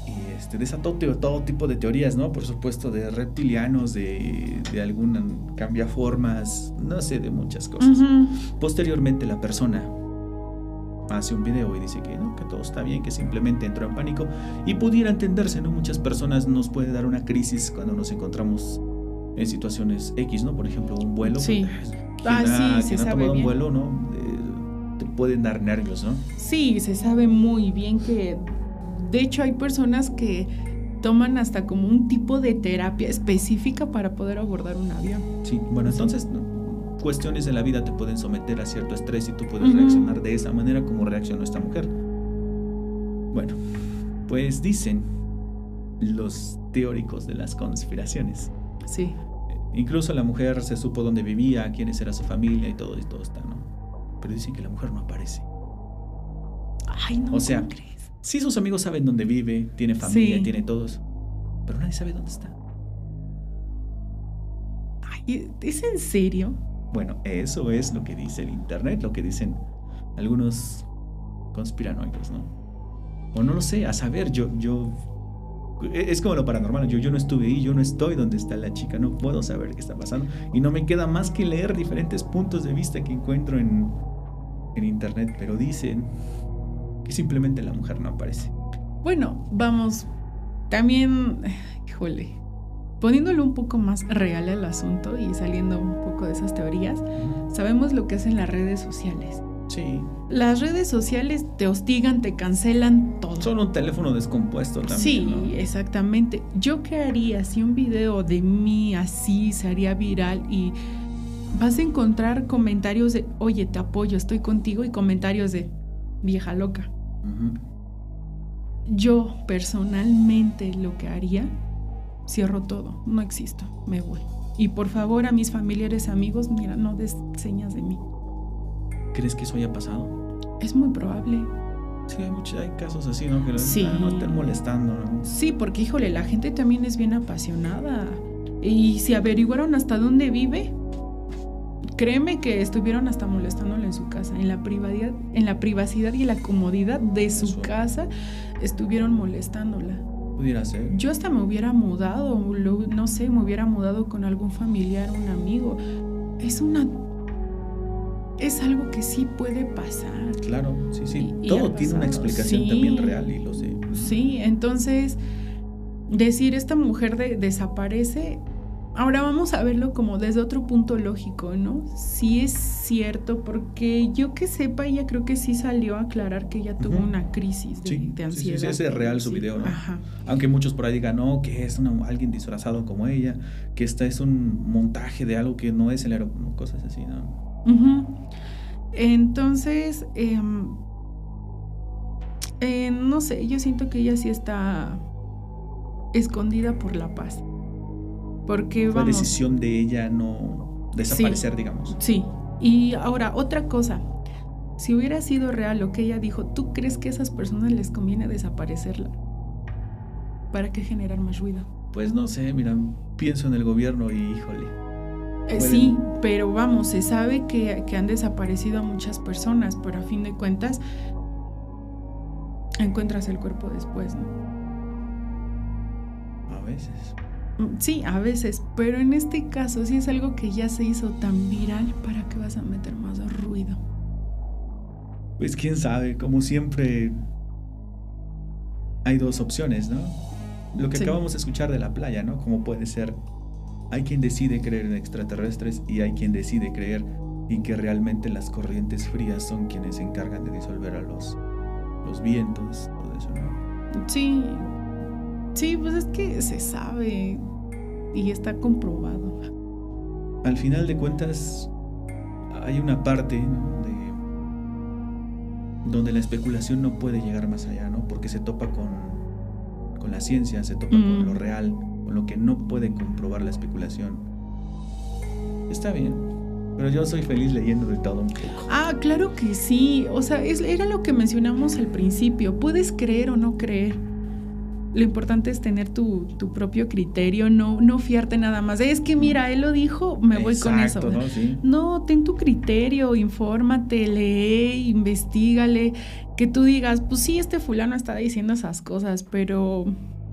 Y este, desató todo tipo de teorías, ¿no? Por supuesto, de reptilianos, de, de algún cambiaformas, no sé, de muchas cosas. Posteriormente, la persona hace un video y dice que no, que todo está bien, que simplemente entró en pánico y pudiera entenderse, ¿no? Muchas personas nos puede dar una crisis cuando nos encontramos en situaciones X, ¿no? Por ejemplo, un vuelo. Sí. Pues, ah, sí, se ha tomado un vuelo, ¿no? Eh, te pueden dar nervios, ¿no? Sí, se sabe muy bien que, de hecho, hay personas que toman hasta como un tipo de terapia específica para poder abordar un avión. Sí, bueno, entonces cuestiones de la vida te pueden someter a cierto estrés y tú puedes reaccionar de esa manera como reaccionó esta mujer. Bueno, pues dicen los teóricos de las conspiraciones. Sí. Incluso la mujer se supo dónde vivía, quiénes era su familia y todo y todo está, ¿no? Pero dicen que la mujer no aparece. Ay, no. O sea, crees? sí sus amigos saben dónde vive, tiene familia, tiene todos, pero nadie sabe dónde está. Ay, ¿es en serio? Bueno, eso es lo que dice el internet, lo que dicen algunos conspiranoicos, ¿no? O no lo sé, a saber, yo, yo e, es como lo paranormal. Yo, yo no estuve ahí, yo no estoy donde está la chica, no puedo saber qué está pasando. Y no me queda más que leer diferentes puntos de vista que encuentro en, en internet, pero dicen que simplemente la mujer no aparece. Bueno, vamos, también, híjole, poniéndolo un poco más real al asunto y saliendo un poco de esas teorías, sabemos lo que hacen las redes sociales. Sí. Las redes sociales te hostigan, te cancelan todo. Son un teléfono descompuesto también. Sí, exactamente. ¿Yo qué haría si un video de mí así se haría viral y vas a encontrar comentarios de, oye, te apoyo, estoy contigo, y comentarios de, vieja loca? Yo personalmente lo que haría, cierro todo, no existo, me voy. Y por favor a mis familiares, amigos, mira, no des señas de mí. ¿Crees que eso haya pasado? Es muy probable. Sí, hay, muchos, hay casos así, ¿no? Que no estén molestando, ¿no? Sí, porque híjole, la gente también es bien apasionada. Y si averiguaron hasta dónde vive, créeme que estuvieron hasta molestándole en su casa, en la privacidad, en la privacidad y la comodidad de su casa, estuvieron molestándola. Pudiera ser. Yo hasta me hubiera mudado, no sé, me hubiera mudado con algún familiar, un amigo. Es una es algo que sí puede pasar. Claro, sí, sí. Todo tiene una explicación también real y lo sé. Sí, entonces decir esta mujer desaparece, ahora vamos a verlo como desde otro punto lógico, ¿no? Sí es cierto, porque yo que sepa, ella creo que sí salió a aclarar que ella tuvo una crisis de, ansiedad. Sí, sí, sí, es real su video, ¿no? Ajá. Aunque muchos por ahí digan, no, que es alguien disfrazado como ella, que esta es un montaje de algo que no es el aeropuerto, cosas así, ¿no? Entonces, em, eh, no sé, yo siento que ella sí está escondida por la paz. Porque la decisión de ella no desaparecer, digamos. Sí. Y ahora, otra cosa. Si hubiera sido real lo que ella dijo, ¿tú crees que a esas personas les conviene desaparecerla? ¿Para qué generar más ruido? Pues no sé, mira, pienso en el gobierno y híjole eh, sí, pero vamos, se sabe que, han desaparecido a muchas personas, pero a fin de cuentas encuentras el cuerpo después, ¿no? A veces. Sí, a veces, pero en este caso sí es algo que ya se hizo tan viral, ¿para qué vas a meter más ruido? Pues quién sabe, como siempre hay dos opciones, ¿no? Lo que acabamos de escuchar de la playa, ¿no? Como puede ser hay quien decide creer en extraterrestres y hay quien decide creer en que realmente las corrientes frías son quienes se encargan de disolver a los, los vientos, todo eso, ¿no? Sí, sí, pues es que se sabe y está comprobado. Al final de cuentas, hay una parte donde la especulación no puede llegar más allá, ¿no? Porque se topa con, con la ciencia, se topa con mm. lo real con lo que no puede comprobar la especulación. Está bien, pero yo soy feliz leyendo de todo un poco. Ah, claro que sí. O sea, era lo que mencionamos al principio. Puedes creer o no creer. Lo importante es tener tu, propio criterio, no, no fiarte nada más. Es que mira, él lo dijo, me voy con eso. ¿no? no, ten tu criterio, infórmate, lee, investigale, que tú digas, pues sí, este fulano está diciendo esas cosas, pero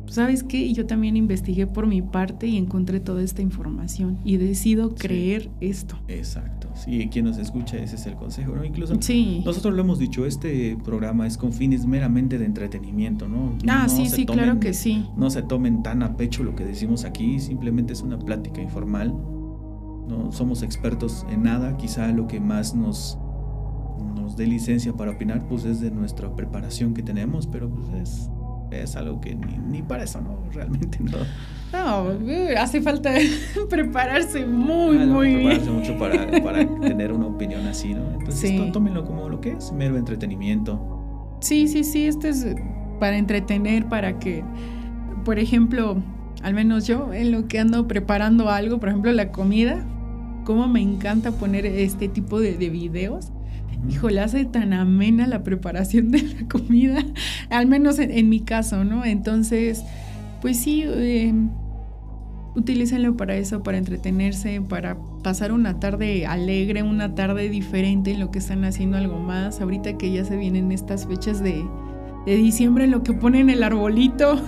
¿sabes qué? Yo también investigué por mi parte y encontré toda esta información y decido creer esto. Exacto. Sí, quien nos escucha, ese es el consejo, ¿no? Incluso sí. nosotros lo hemos dicho, este programa es con fines meramente de entretenimiento, ¿no? Ah, sí, sí, claro que sí. No se tomen tan a pecho lo que decimos aquí, simplemente es una plática informal. No somos expertos en nada, quizá lo que más nos nos dé licencia para opinar pues es de nuestra preparación que tenemos, pero pues es es algo que ni, para eso, ¿no? Realmente no. No, uh, hace falta prepararse muy, ah, muy prepararse mucho para, tener una opinión así, ¿no? Entonces, sí. tómenlo como lo que es, mero entretenimiento. Sí, sí, sí, este es para entretener, para que, por ejemplo, al menos yo, en lo que ando preparando algo, por ejemplo, la comida, como me encanta poner este tipo de, de videos híjole, hace tan amena la preparación de la comida, al menos en, mi caso, ¿no? Entonces, pues sí, eh, utilícenlo para eso, para entretenerse, para pasar una tarde alegre, una tarde diferente en lo que están haciendo algo más. Ahorita que ya se vienen estas fechas de, de diciembre, lo que ponen el arbolito.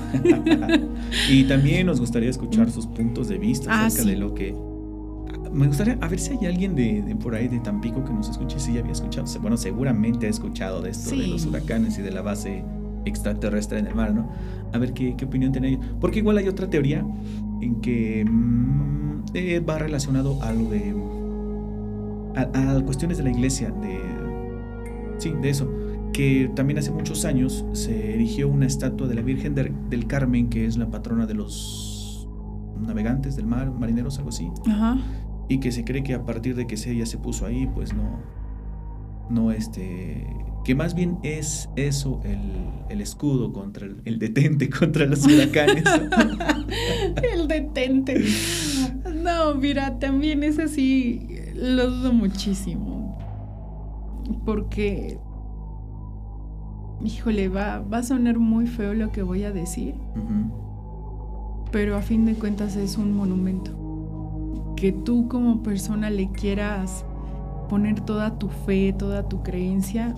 y también nos gustaría escuchar sus puntos de vista ah, acerca de lo que me gustaría a ver si hay alguien de, por ahí de Tampico que nos escuche, si ya había escuchado. Bueno, seguramente ha escuchado de esto, de los huracanes y de la base extraterrestre en el mar, ¿no? A ver qué, qué opinión tiene ellos. Porque igual hay otra teoría en que mm, eh, va relacionado a lo de. A, cuestiones de la iglesia, de. Sí, de eso. Que también hace muchos años se erigió una estatua de la Virgen del Carmen, que es la patrona de los navegantes del mar, marineros, algo así. Ajá y que se cree que a partir de que ella se puso ahí, pues no, no este, que más bien es eso el, escudo contra el, detente contra los huracanes. el detente. No, mira, también es así, lo dudo muchísimo. Porque, híjole, va, va a sonar muy feo lo que voy a decir. Pero a fin de cuentas es un monumento que tú como persona le quieras poner toda tu fe, toda tu creencia,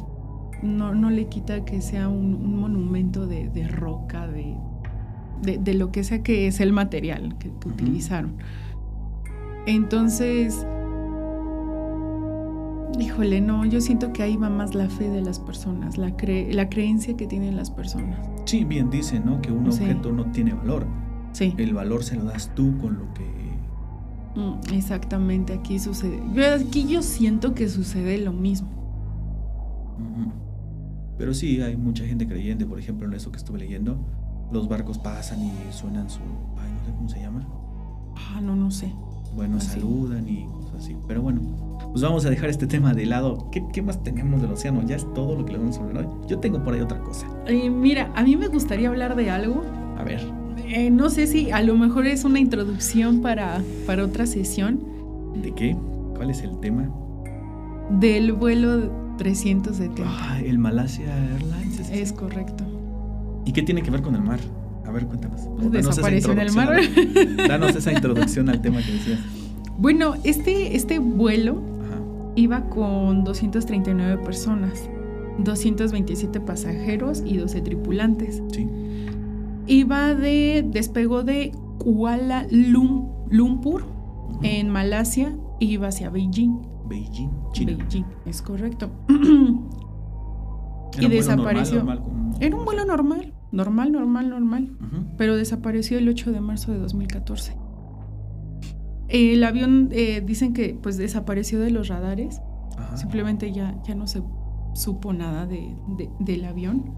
no, no le quita que sea un, monumento de, roca, de, de, lo que sea que es el material que, utilizaron. Entonces, híjole, no, yo siento que ahí va más la fe de las personas, la, la creencia que tienen las personas. Sí, bien dice, ¿no? Que un objeto no tiene valor. Sí. El valor se lo das tú con lo que Mm, exactamente, aquí sucede. aquí yo siento que sucede lo mismo. Pero sí, hay mucha gente creyente, por ejemplo, en eso que estuve leyendo. Los barcos pasan y suenan su... Ay, no sé cómo se llama. Ah, no, no sé. Bueno, saludan y cosas así. Pero bueno, pues vamos a dejar este tema de lado. ¿Qué, más tenemos del océano? Ya es todo lo que le vamos a hablar hoy. Yo tengo por ahí otra cosa. Eh, mira, a mí me gustaría hablar de algo. A ver. Eh, no sé si a lo mejor es una introducción para, para otra sesión. ¿De qué? ¿Cuál es el tema? Del vuelo 370. Ah, el Malasia Airlines. Es, correcto. ¿Y qué tiene que ver con el mar? A ver, cuéntanos. Pues desapareció en el mar. Danos esa introducción al tema que decías. Bueno, este, este vuelo iba con 239 personas, 227 pasajeros y 12 tripulantes. Sí iba de, despegó de Kuala Lumpur en Malasia y iba hacia Beijing. Beijing, China. Beijing, es correcto. y desapareció. Era un vuelo normal, normal, normal, normal. Pero desapareció el 8 de marzo de 2014. El avión, eh, dicen que pues desapareció de los radares. Simplemente ya, ya no se supo nada de, del avión.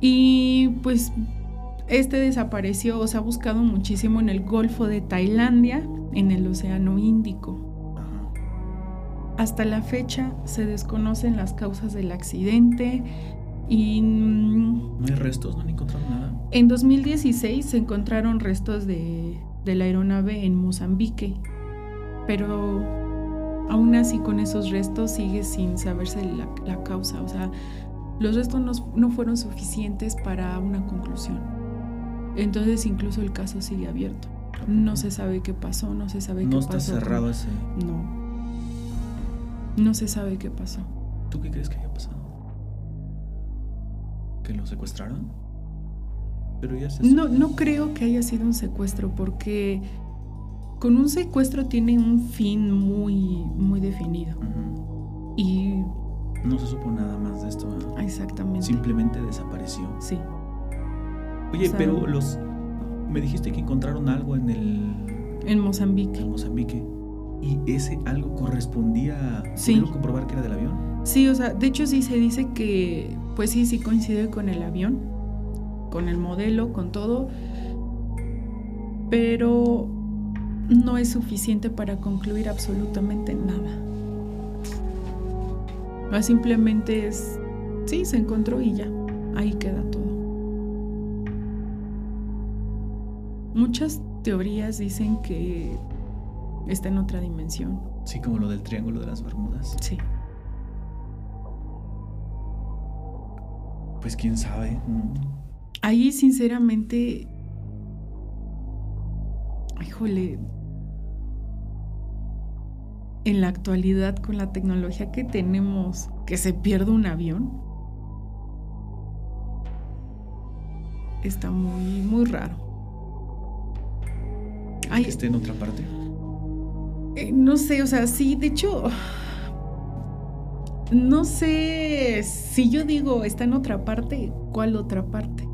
Y pues este desapareció o se ha buscado muchísimo en el Golfo de Tailandia, en el Océano Índico. Hasta la fecha se desconocen las causas del accidente y... Mm, ¿No hay restos? ¿No han encontrado nada? En 2016 se encontraron restos de, la aeronave en Mozambique, pero aún así con esos restos sigue sin saberse la, causa. O sea, los restos no, no fueron suficientes para una conclusión. Entonces incluso el caso sigue abierto. No se sabe qué pasó, no se sabe qué pasó. No está cerrado ese. No. No se sabe qué pasó. ¿Tú qué crees que haya pasado? ¿Que lo secuestraron? Pero ya se No, no creo que haya sido un secuestro porque con un secuestro tiene un fin muy, muy definido. Y... No se supo nada más de esto. Exactamente. Simplemente desapareció. Sí. Oye, pero los... Me dijiste que encontraron algo en el... En Mozambique. En Mozambique. ¿Y ese algo correspondía... Sí. ¿Pudieron comprobar que era del avión? Sí, o sea, de hecho sí se dice que... Pues sí, sí coincide con el avión. con el modelo, con todo, pero no es suficiente para concluir absolutamente nada. Simplemente es, sí, se encontró y ya, ahí queda todo. Muchas teorías dicen que está en otra dimensión. Sí, como lo del Triángulo de las Bermudas. Sí. Pues quién sabe. Ahí sinceramente, híjole, en la actualidad con la tecnología que tenemos, que se pierde un avión, está muy, muy raro. ¿Que esté en otra parte? Eh, no sé, o sea, sí, de hecho, no sé si yo digo está en otra parte, ¿cuál otra parte?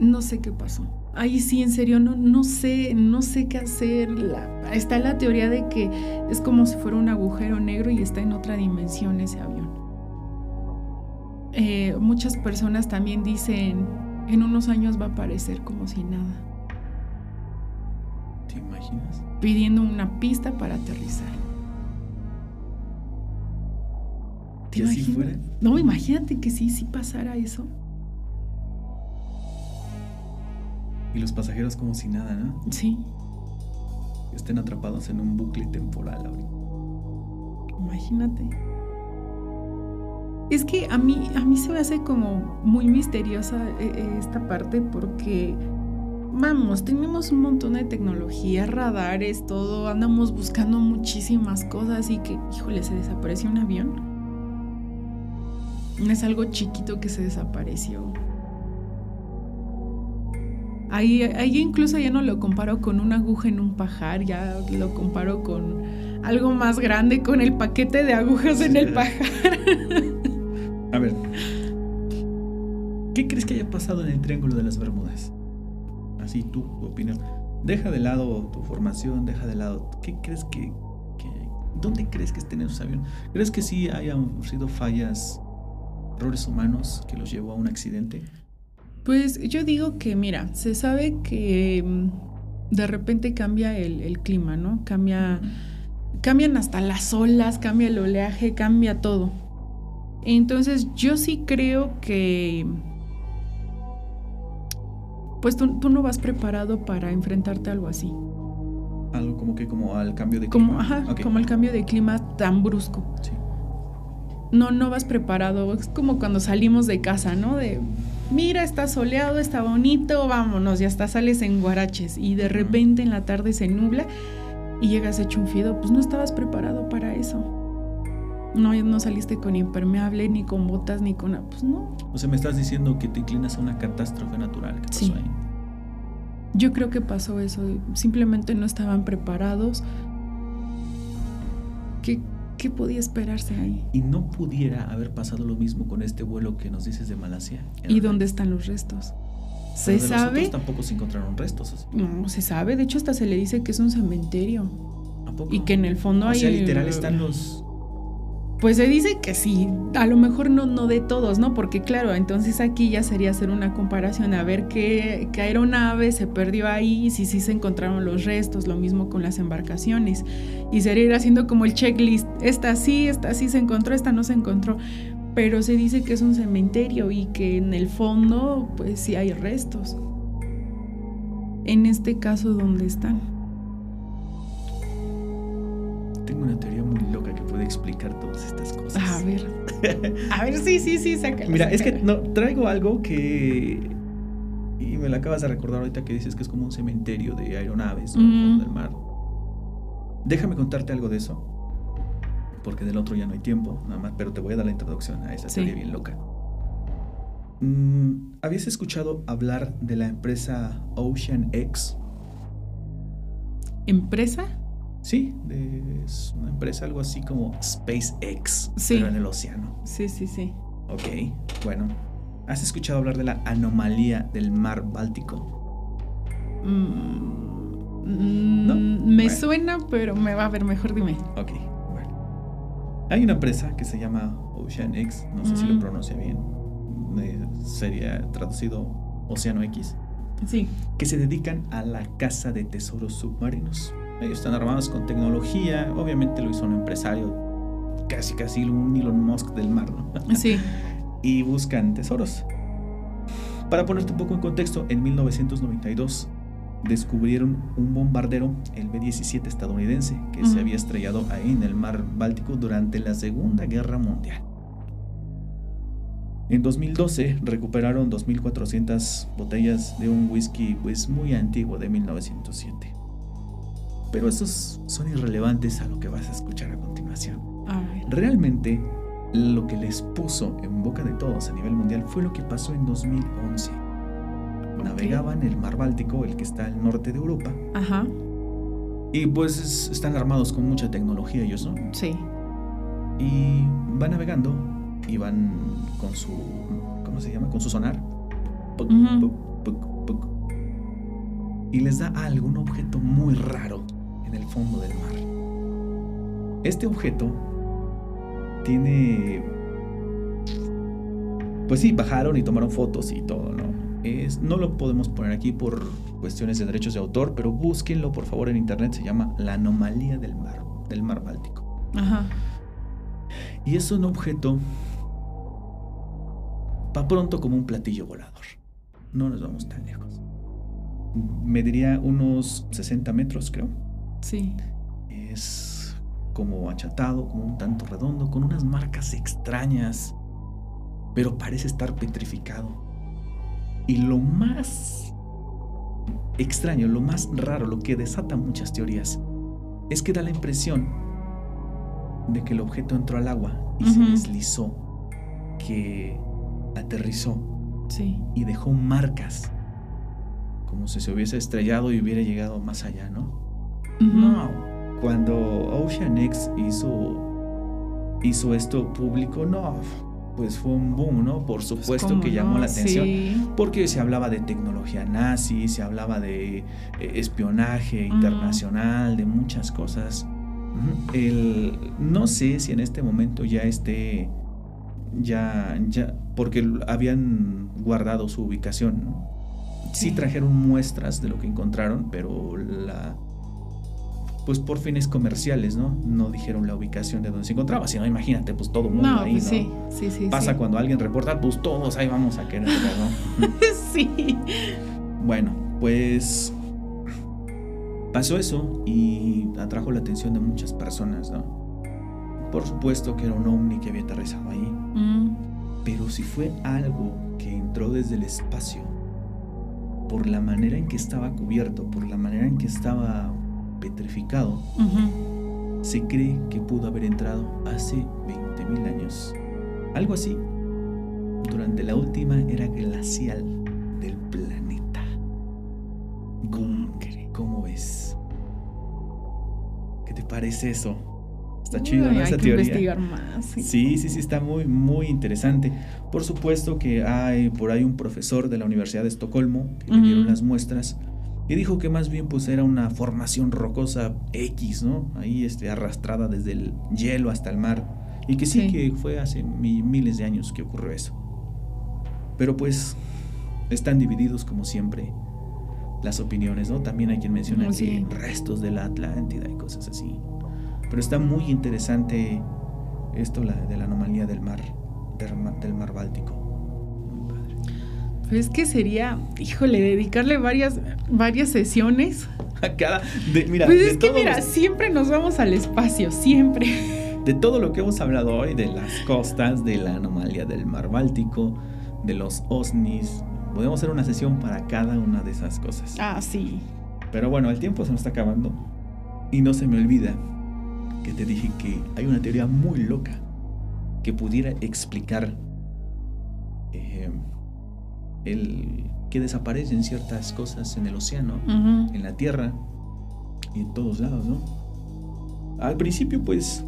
No sé qué pasó. Ahí sí, en serio, no, no sé, no sé qué hacer. está la teoría de que es como si fuera un agujero negro y está en otra dimensión ese avión. Eh, muchas personas también dicen, en unos años va a aparecer como si nada. ¿Te imaginas? Pidiendo una pista para aterrizar. ¿Te fuera? No, imagínate que sí, sí pasara eso. Y los pasajeros como si nada, ¿no? Sí. Estén atrapados en un bucle temporal ahorita. Imagínate. Es que a mí, a mí se me hace como muy misteriosa eh, eh, esta parte porque, vamos, tenemos un montón de tecnología, radares, todo, andamos buscando muchísimas cosas y que, híjole, se desapareció un avión. Es algo chiquito que se desapareció. Ahí, ahí incluso ya no lo comparo con una aguja en un pajar, ya lo comparo con algo más grande, con el paquete de agujas en el pajar. A ver, ¿qué crees que haya pasado en el Triángulo de las Bermudas? Así tú, tu opinión. Deja de lado tu formación, deja de lado. ¿Qué crees que, ¿Dónde crees que estén esos aviones? ¿Crees que sí hayan sido fallas, errores humanos que los llevó a un accidente? Pues yo digo que, mira, se sabe que mm, de repente cambia el, clima, ¿no? Cambia, cambian hasta las olas, cambia el oleaje, cambia todo. Entonces yo sí creo que pues tú, no vas preparado para enfrentarte a algo así. Algo como que como al cambio de clima. Como, ajá, como el cambio de clima tan brusco. Sí. No, no vas preparado. Es como cuando salimos de casa, ¿no? De mira, está soleado, está bonito, vámonos, ya está, sales en guaraches y de repente en la tarde se nubla y llegas hecho un fido, pues no estabas preparado para eso. No, no saliste con impermeable, ni con botas, ni con... Pues no. O sea, me estás diciendo que te inclinas a una catástrofe natural. ¿Qué pasó ahí? Yo creo que pasó eso. Simplemente no estaban preparados. ¿Qué, ¿Qué podía esperarse ahí? Y no pudiera haber pasado lo mismo con este vuelo que nos dices de Malasia. ¿Y dónde están los restos? ¿Se sabe? tampoco se encontraron restos. No, se sabe. De hecho, hasta se le dice que es un cementerio. ¿A poco? Y que en el fondo o hay. Sea, literal están los, pues se dice que sí, a lo mejor no, no de todos, ¿no? Porque claro, entonces aquí ya sería hacer una comparación a ver qué, aeronave se perdió ahí, si sí se encontraron los restos, lo mismo con las embarcaciones. Y sería ir haciendo como el checklist, esta sí, esta sí se encontró, esta no se encontró. Pero se dice que es un cementerio y que en el fondo pues sí hay restos. En este caso, ¿dónde están? Tengo una teoría muy puede explicar todas estas cosas. A ver. A ver, sí, sí, sí, sácala. Mira, es que no, traigo algo que. Y me lo acabas de recordar ahorita que dices que es como un cementerio de aeronaves en el fondo del mar. Déjame contarte algo de eso. Porque del otro ya no hay tiempo, nada más, pero te voy a dar la introducción a esa teoría bien loca. Mm, ¿Habías escuchado hablar de la empresa Ocean X? ¿Empresa? Sí, es una empresa algo así como SpaceX, pero en el océano. Sí, sí, sí. Ok, bueno. ¿Has escuchado hablar de la anomalía del mar Báltico? Mm, ¿No? Me suena, pero me va a ver mejor, dime. Ok, bueno. Hay una empresa que se llama Ocean X, no sé si lo pronuncia bien. eh, sería traducido Océano X. Sí. Que se dedican a la caza de tesoros submarinos. Ellos están armados con tecnología, obviamente lo hizo un empresario, casi casi un Elon Musk del mar, ¿no? Sí. y buscan tesoros. Para ponerte un poco en contexto, en 1992 descubrieron un bombardero, el B-17 estadounidense, que se había estrellado ahí en el mar Báltico durante la Segunda Guerra Mundial. En 2012 recuperaron 2.400 botellas de un whisky pues, muy antiguo de 1907. Pero esos son irrelevantes a lo que vas a escuchar a continuación. Realmente, lo que les puso en boca de todos a nivel mundial fue lo que pasó en 2011 navegaban el mar Báltico, el que está al norte de Europa. Ajá. Y pues están armados con mucha tecnología ellos, ¿no? Sí. Y van navegando y van con su, ¿cómo se llama? Con su sonar. y les da algo, un objeto muy raro en el fondo del mar. Este objeto tiene... Pues sí, bajaron y tomaron fotos y todo, ¿no? no lo podemos poner aquí por cuestiones de derechos de autor, pero búsquenlo por favor en internet, se llama La anomalía del mar, del mar Báltico. Ajá. Y es un objeto pa pronto como un platillo volador. No nos vamos tan lejos. Mediría unos 60 metros, creo. Sí. Es como achatado, como un tanto redondo, con unas marcas extrañas, pero parece estar petrificado. Y lo más extraño, lo más raro, lo que desata muchas teorías, es que da la impresión de que el objeto entró al agua y se deslizó, que aterrizó y dejó marcas, como si se hubiese estrellado y hubiera llegado más allá, ¿no? No, cuando Ocean X hizo, hizo esto público, no, pues fue un boom, ¿no? Por pues, supuesto que llamó la atención, porque se hablaba de tecnología nazi, se hablaba de eh, espionaje internacional, de muchas cosas. El, no sé si en este momento ya esté, ya, ya, porque habían guardado su ubicación, ¿no? sí trajeron muestras de lo que encontraron, pero la pues por fines comerciales, ¿no? No dijeron la ubicación de donde se encontraba, sino imagínate, pues todo el mundo ahí, pues Sí, sí, sí. Pasa cuando alguien reporta, pues todos ahí vamos a querer, ¿no? sí. Bueno, pues pasó eso y atrajo la atención de muchas personas, ¿no? Por supuesto que era un ovni que había aterrizado ahí. Mm. Pero si fue algo que entró desde el espacio, por la manera en que estaba cubierto, por la manera en que estaba petrificado, se cree que pudo haber entrado hace 20.000 años. Algo así, durante la última era glacial del planeta. ¿Cómo, ves? ¿Qué te parece eso? Está chido, ¿no? Esa hay que investigar más. Sí. sí, sí, está muy, muy interesante. Por supuesto que hay por ahí un profesor de la Universidad de Estocolmo que le dieron las muestras y dijo que más bien pues era una formación rocosa X, ¿no? Ahí este, arrastrada desde el hielo hasta el mar. Y que sí, que fue hace miles de años que ocurrió eso. Pero pues están divididos como siempre las opiniones, ¿no? También hay quien menciona que restos de la Atlántida y cosas así. Pero está muy interesante esto la, de la anomalía del mar, del mar Báltico. Es que sería, híjole, dedicarle varias, varias sesiones. A cada. mira, pues es que, mira, siempre nos vamos al espacio, siempre. De todo lo que hemos hablado hoy, de las costas, de la anomalía del mar Báltico, de los OSNIs, podemos hacer una sesión para cada una de esas cosas. Ah, sí. Pero bueno, el tiempo se nos está acabando. Y no se me olvida que te dije que hay una teoría muy loca que pudiera explicar. Eh, el que desaparecen ciertas cosas en el océano, en la tierra y en todos lados, ¿no? Al principio, pues,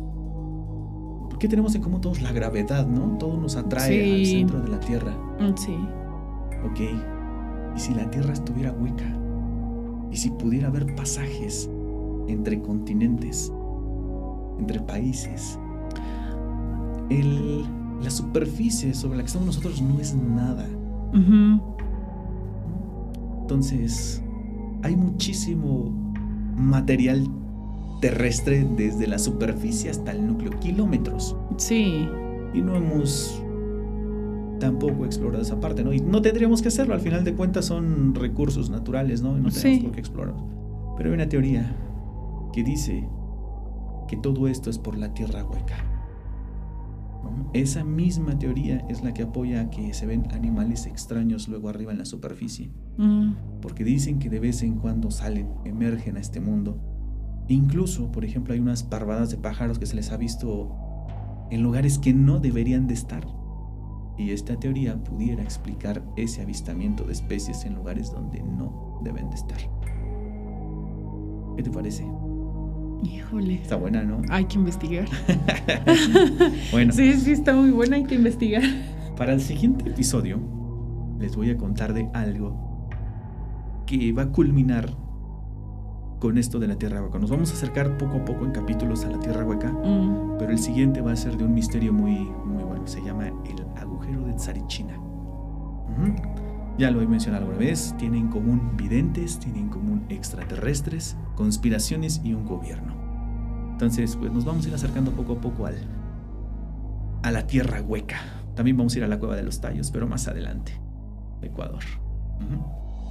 ¿qué tenemos en común todos? La gravedad, ¿no? Todo nos atrae al centro de la tierra. Mm, sí. Ok. ¿Y si la tierra estuviera hueca? ¿Y si pudiera haber pasajes entre continentes, entre países? El la superficie sobre la que estamos nosotros no es nada. Entonces, hay muchísimo material terrestre desde la superficie hasta el núcleo, kilómetros. Sí. Y no hemos tampoco explorado esa parte, ¿no? Y no tendríamos que hacerlo, al final de cuentas son recursos naturales, ¿no? Y no tenemos por qué explorar. Pero hay una teoría que dice que todo esto es por la tierra hueca. Esa misma teoría es la que apoya que se ven animales extraños luego arriba en la superficie. Mm. Porque dicen que de vez en cuando salen, emergen a este mundo. Incluso, por ejemplo, hay unas parvadas de pájaros que se les ha visto en lugares que no deberían de estar. Y esta teoría pudiera explicar ese avistamiento de especies en lugares donde no deben de estar. ¿Qué te parece? Híjole. Está buena, ¿no? Hay que investigar. bueno. Sí, sí, está muy buena, hay que investigar. Para el siguiente episodio les voy a contar de algo que va a culminar con esto de la Tierra Hueca. Nos vamos a acercar poco a poco en capítulos a la Tierra Hueca, mm. pero el siguiente va a ser de un misterio muy, muy bueno. Se llama el agujero de Tsarichina. Ya lo he mencionado alguna vez, tiene en común videntes, tiene en común extraterrestres, conspiraciones y un gobierno. Entonces, pues nos vamos a ir acercando poco a poco al, a la tierra hueca. También vamos a ir a la cueva de los tallos, pero más adelante. Ecuador.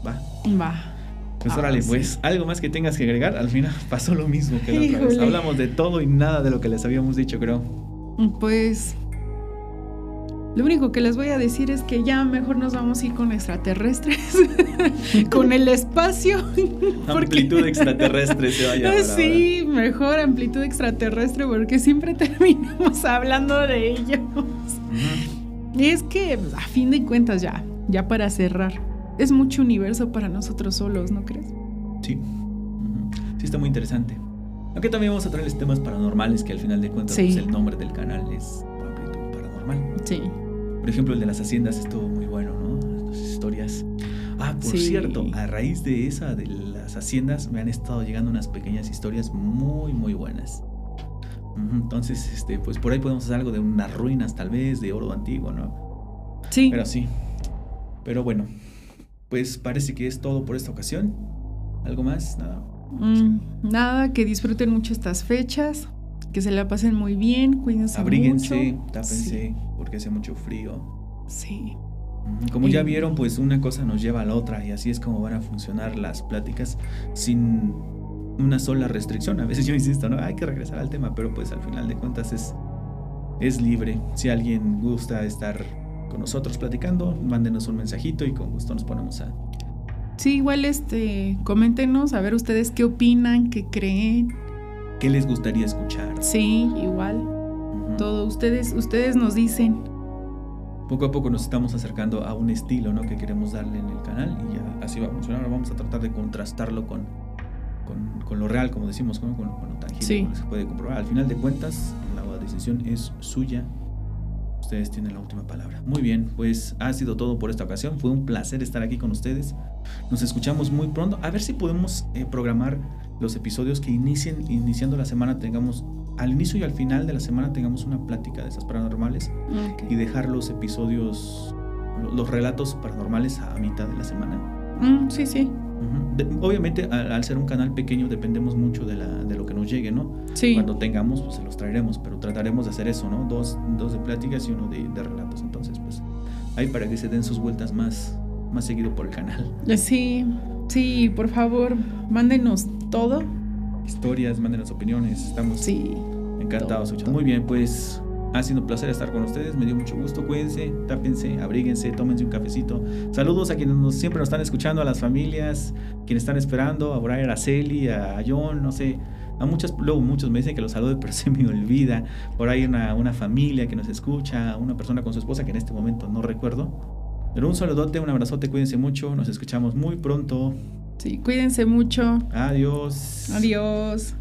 ¿Va? Va. Pues ah, órale, pues, algo más que tengas que agregar. Al final pasó lo mismo que la otra vez. Hablamos de todo y nada de lo que les habíamos dicho, creo. Pues lo único que les voy a decir es que ya mejor nos vamos a ir con extraterrestres, con el espacio. Amplitud extraterrestre se vaya. Sí, mejor amplitud extraterrestre porque siempre terminamos hablando de ellos. Y es que a fin de cuentas ya, ya para cerrar, es mucho universo para nosotros solos, ¿no crees? Sí. Sí, está muy interesante. Aunque también vamos a traerles temas paranormales que al final de cuentas pues, el nombre del canal es Sí. Por ejemplo, el de las haciendas estuvo muy bueno, ¿no? Las historias. Ah, por cierto, a raíz de esa, de las haciendas, me han estado llegando unas pequeñas historias muy, muy buenas. Entonces, este, pues por ahí podemos hacer algo de unas ruinas, tal vez, de oro antiguo, ¿no? Sí. Pero sí. Pero bueno, pues parece que es todo por esta ocasión. ¿Algo más? Nada. Mm, nada, que disfruten mucho estas fechas que se la pasen muy bien, cuídense Abríguense, tápense, porque hace mucho frío. Sí. Como ya vieron, pues una cosa nos lleva a la otra y así es como van a funcionar las pláticas sin una sola restricción. A veces yo insisto, no, hay que regresar al tema, pero pues al final de cuentas es, es libre. Si alguien gusta estar con nosotros platicando, mándenos un mensajito y con gusto nos ponemos a... Sí, igual este, coméntenos a ver ustedes qué opinan, qué creen. ¿Qué les gustaría escuchar? Sí, igual. Todo, ustedes, ustedes nos dicen. Poco a poco nos estamos acercando a un estilo ¿no? que queremos darle en el canal y ya así va a funcionar. vamos a tratar de contrastarlo con, con, lo real, como decimos, con, con, lo tangible, sí. se puede comprobar. Al final de cuentas, la decisión es suya Ustedes tienen la última palabra. Muy bien, pues ha sido todo por esta ocasión. Fue un placer estar aquí con ustedes. Nos escuchamos muy pronto. A ver si podemos eh, programar los episodios que inicien, iniciando la semana, tengamos al inicio y al final de la semana tengamos una plática de esas paranormales y dejar los episodios, los relatos paranormales a mitad de la semana. Mm, sí, sí obviamente, al, ser un canal pequeño, dependemos mucho de, la, de lo que nos llegue, ¿no? Sí. Cuando tengamos, pues se los traeremos, pero trataremos de hacer eso, ¿no? Dos, dos de pláticas y uno de, relatos. Entonces, pues, ahí para que se den sus vueltas más, más seguido por el canal. Sí, sí, por favor, mándenos todo. Historias, mándenos opiniones. Estamos sí, encantados. Muy bien, pues ha sido un placer estar con ustedes, me dio mucho gusto. Cuídense, tápense, abríguense, tómense un cafecito. Saludos a quienes nos, siempre nos están escuchando, a las familias, quienes están esperando, a Brian, a Celi, a John, no sé. A muchas, luego muchos me dicen que los salude, pero se me olvida. Por ahí una, una familia que nos escucha, una persona con su esposa que en este momento no recuerdo. Pero un saludote, un abrazote, cuídense mucho, nos escuchamos muy pronto. Sí, cuídense mucho. Adiós. Adiós.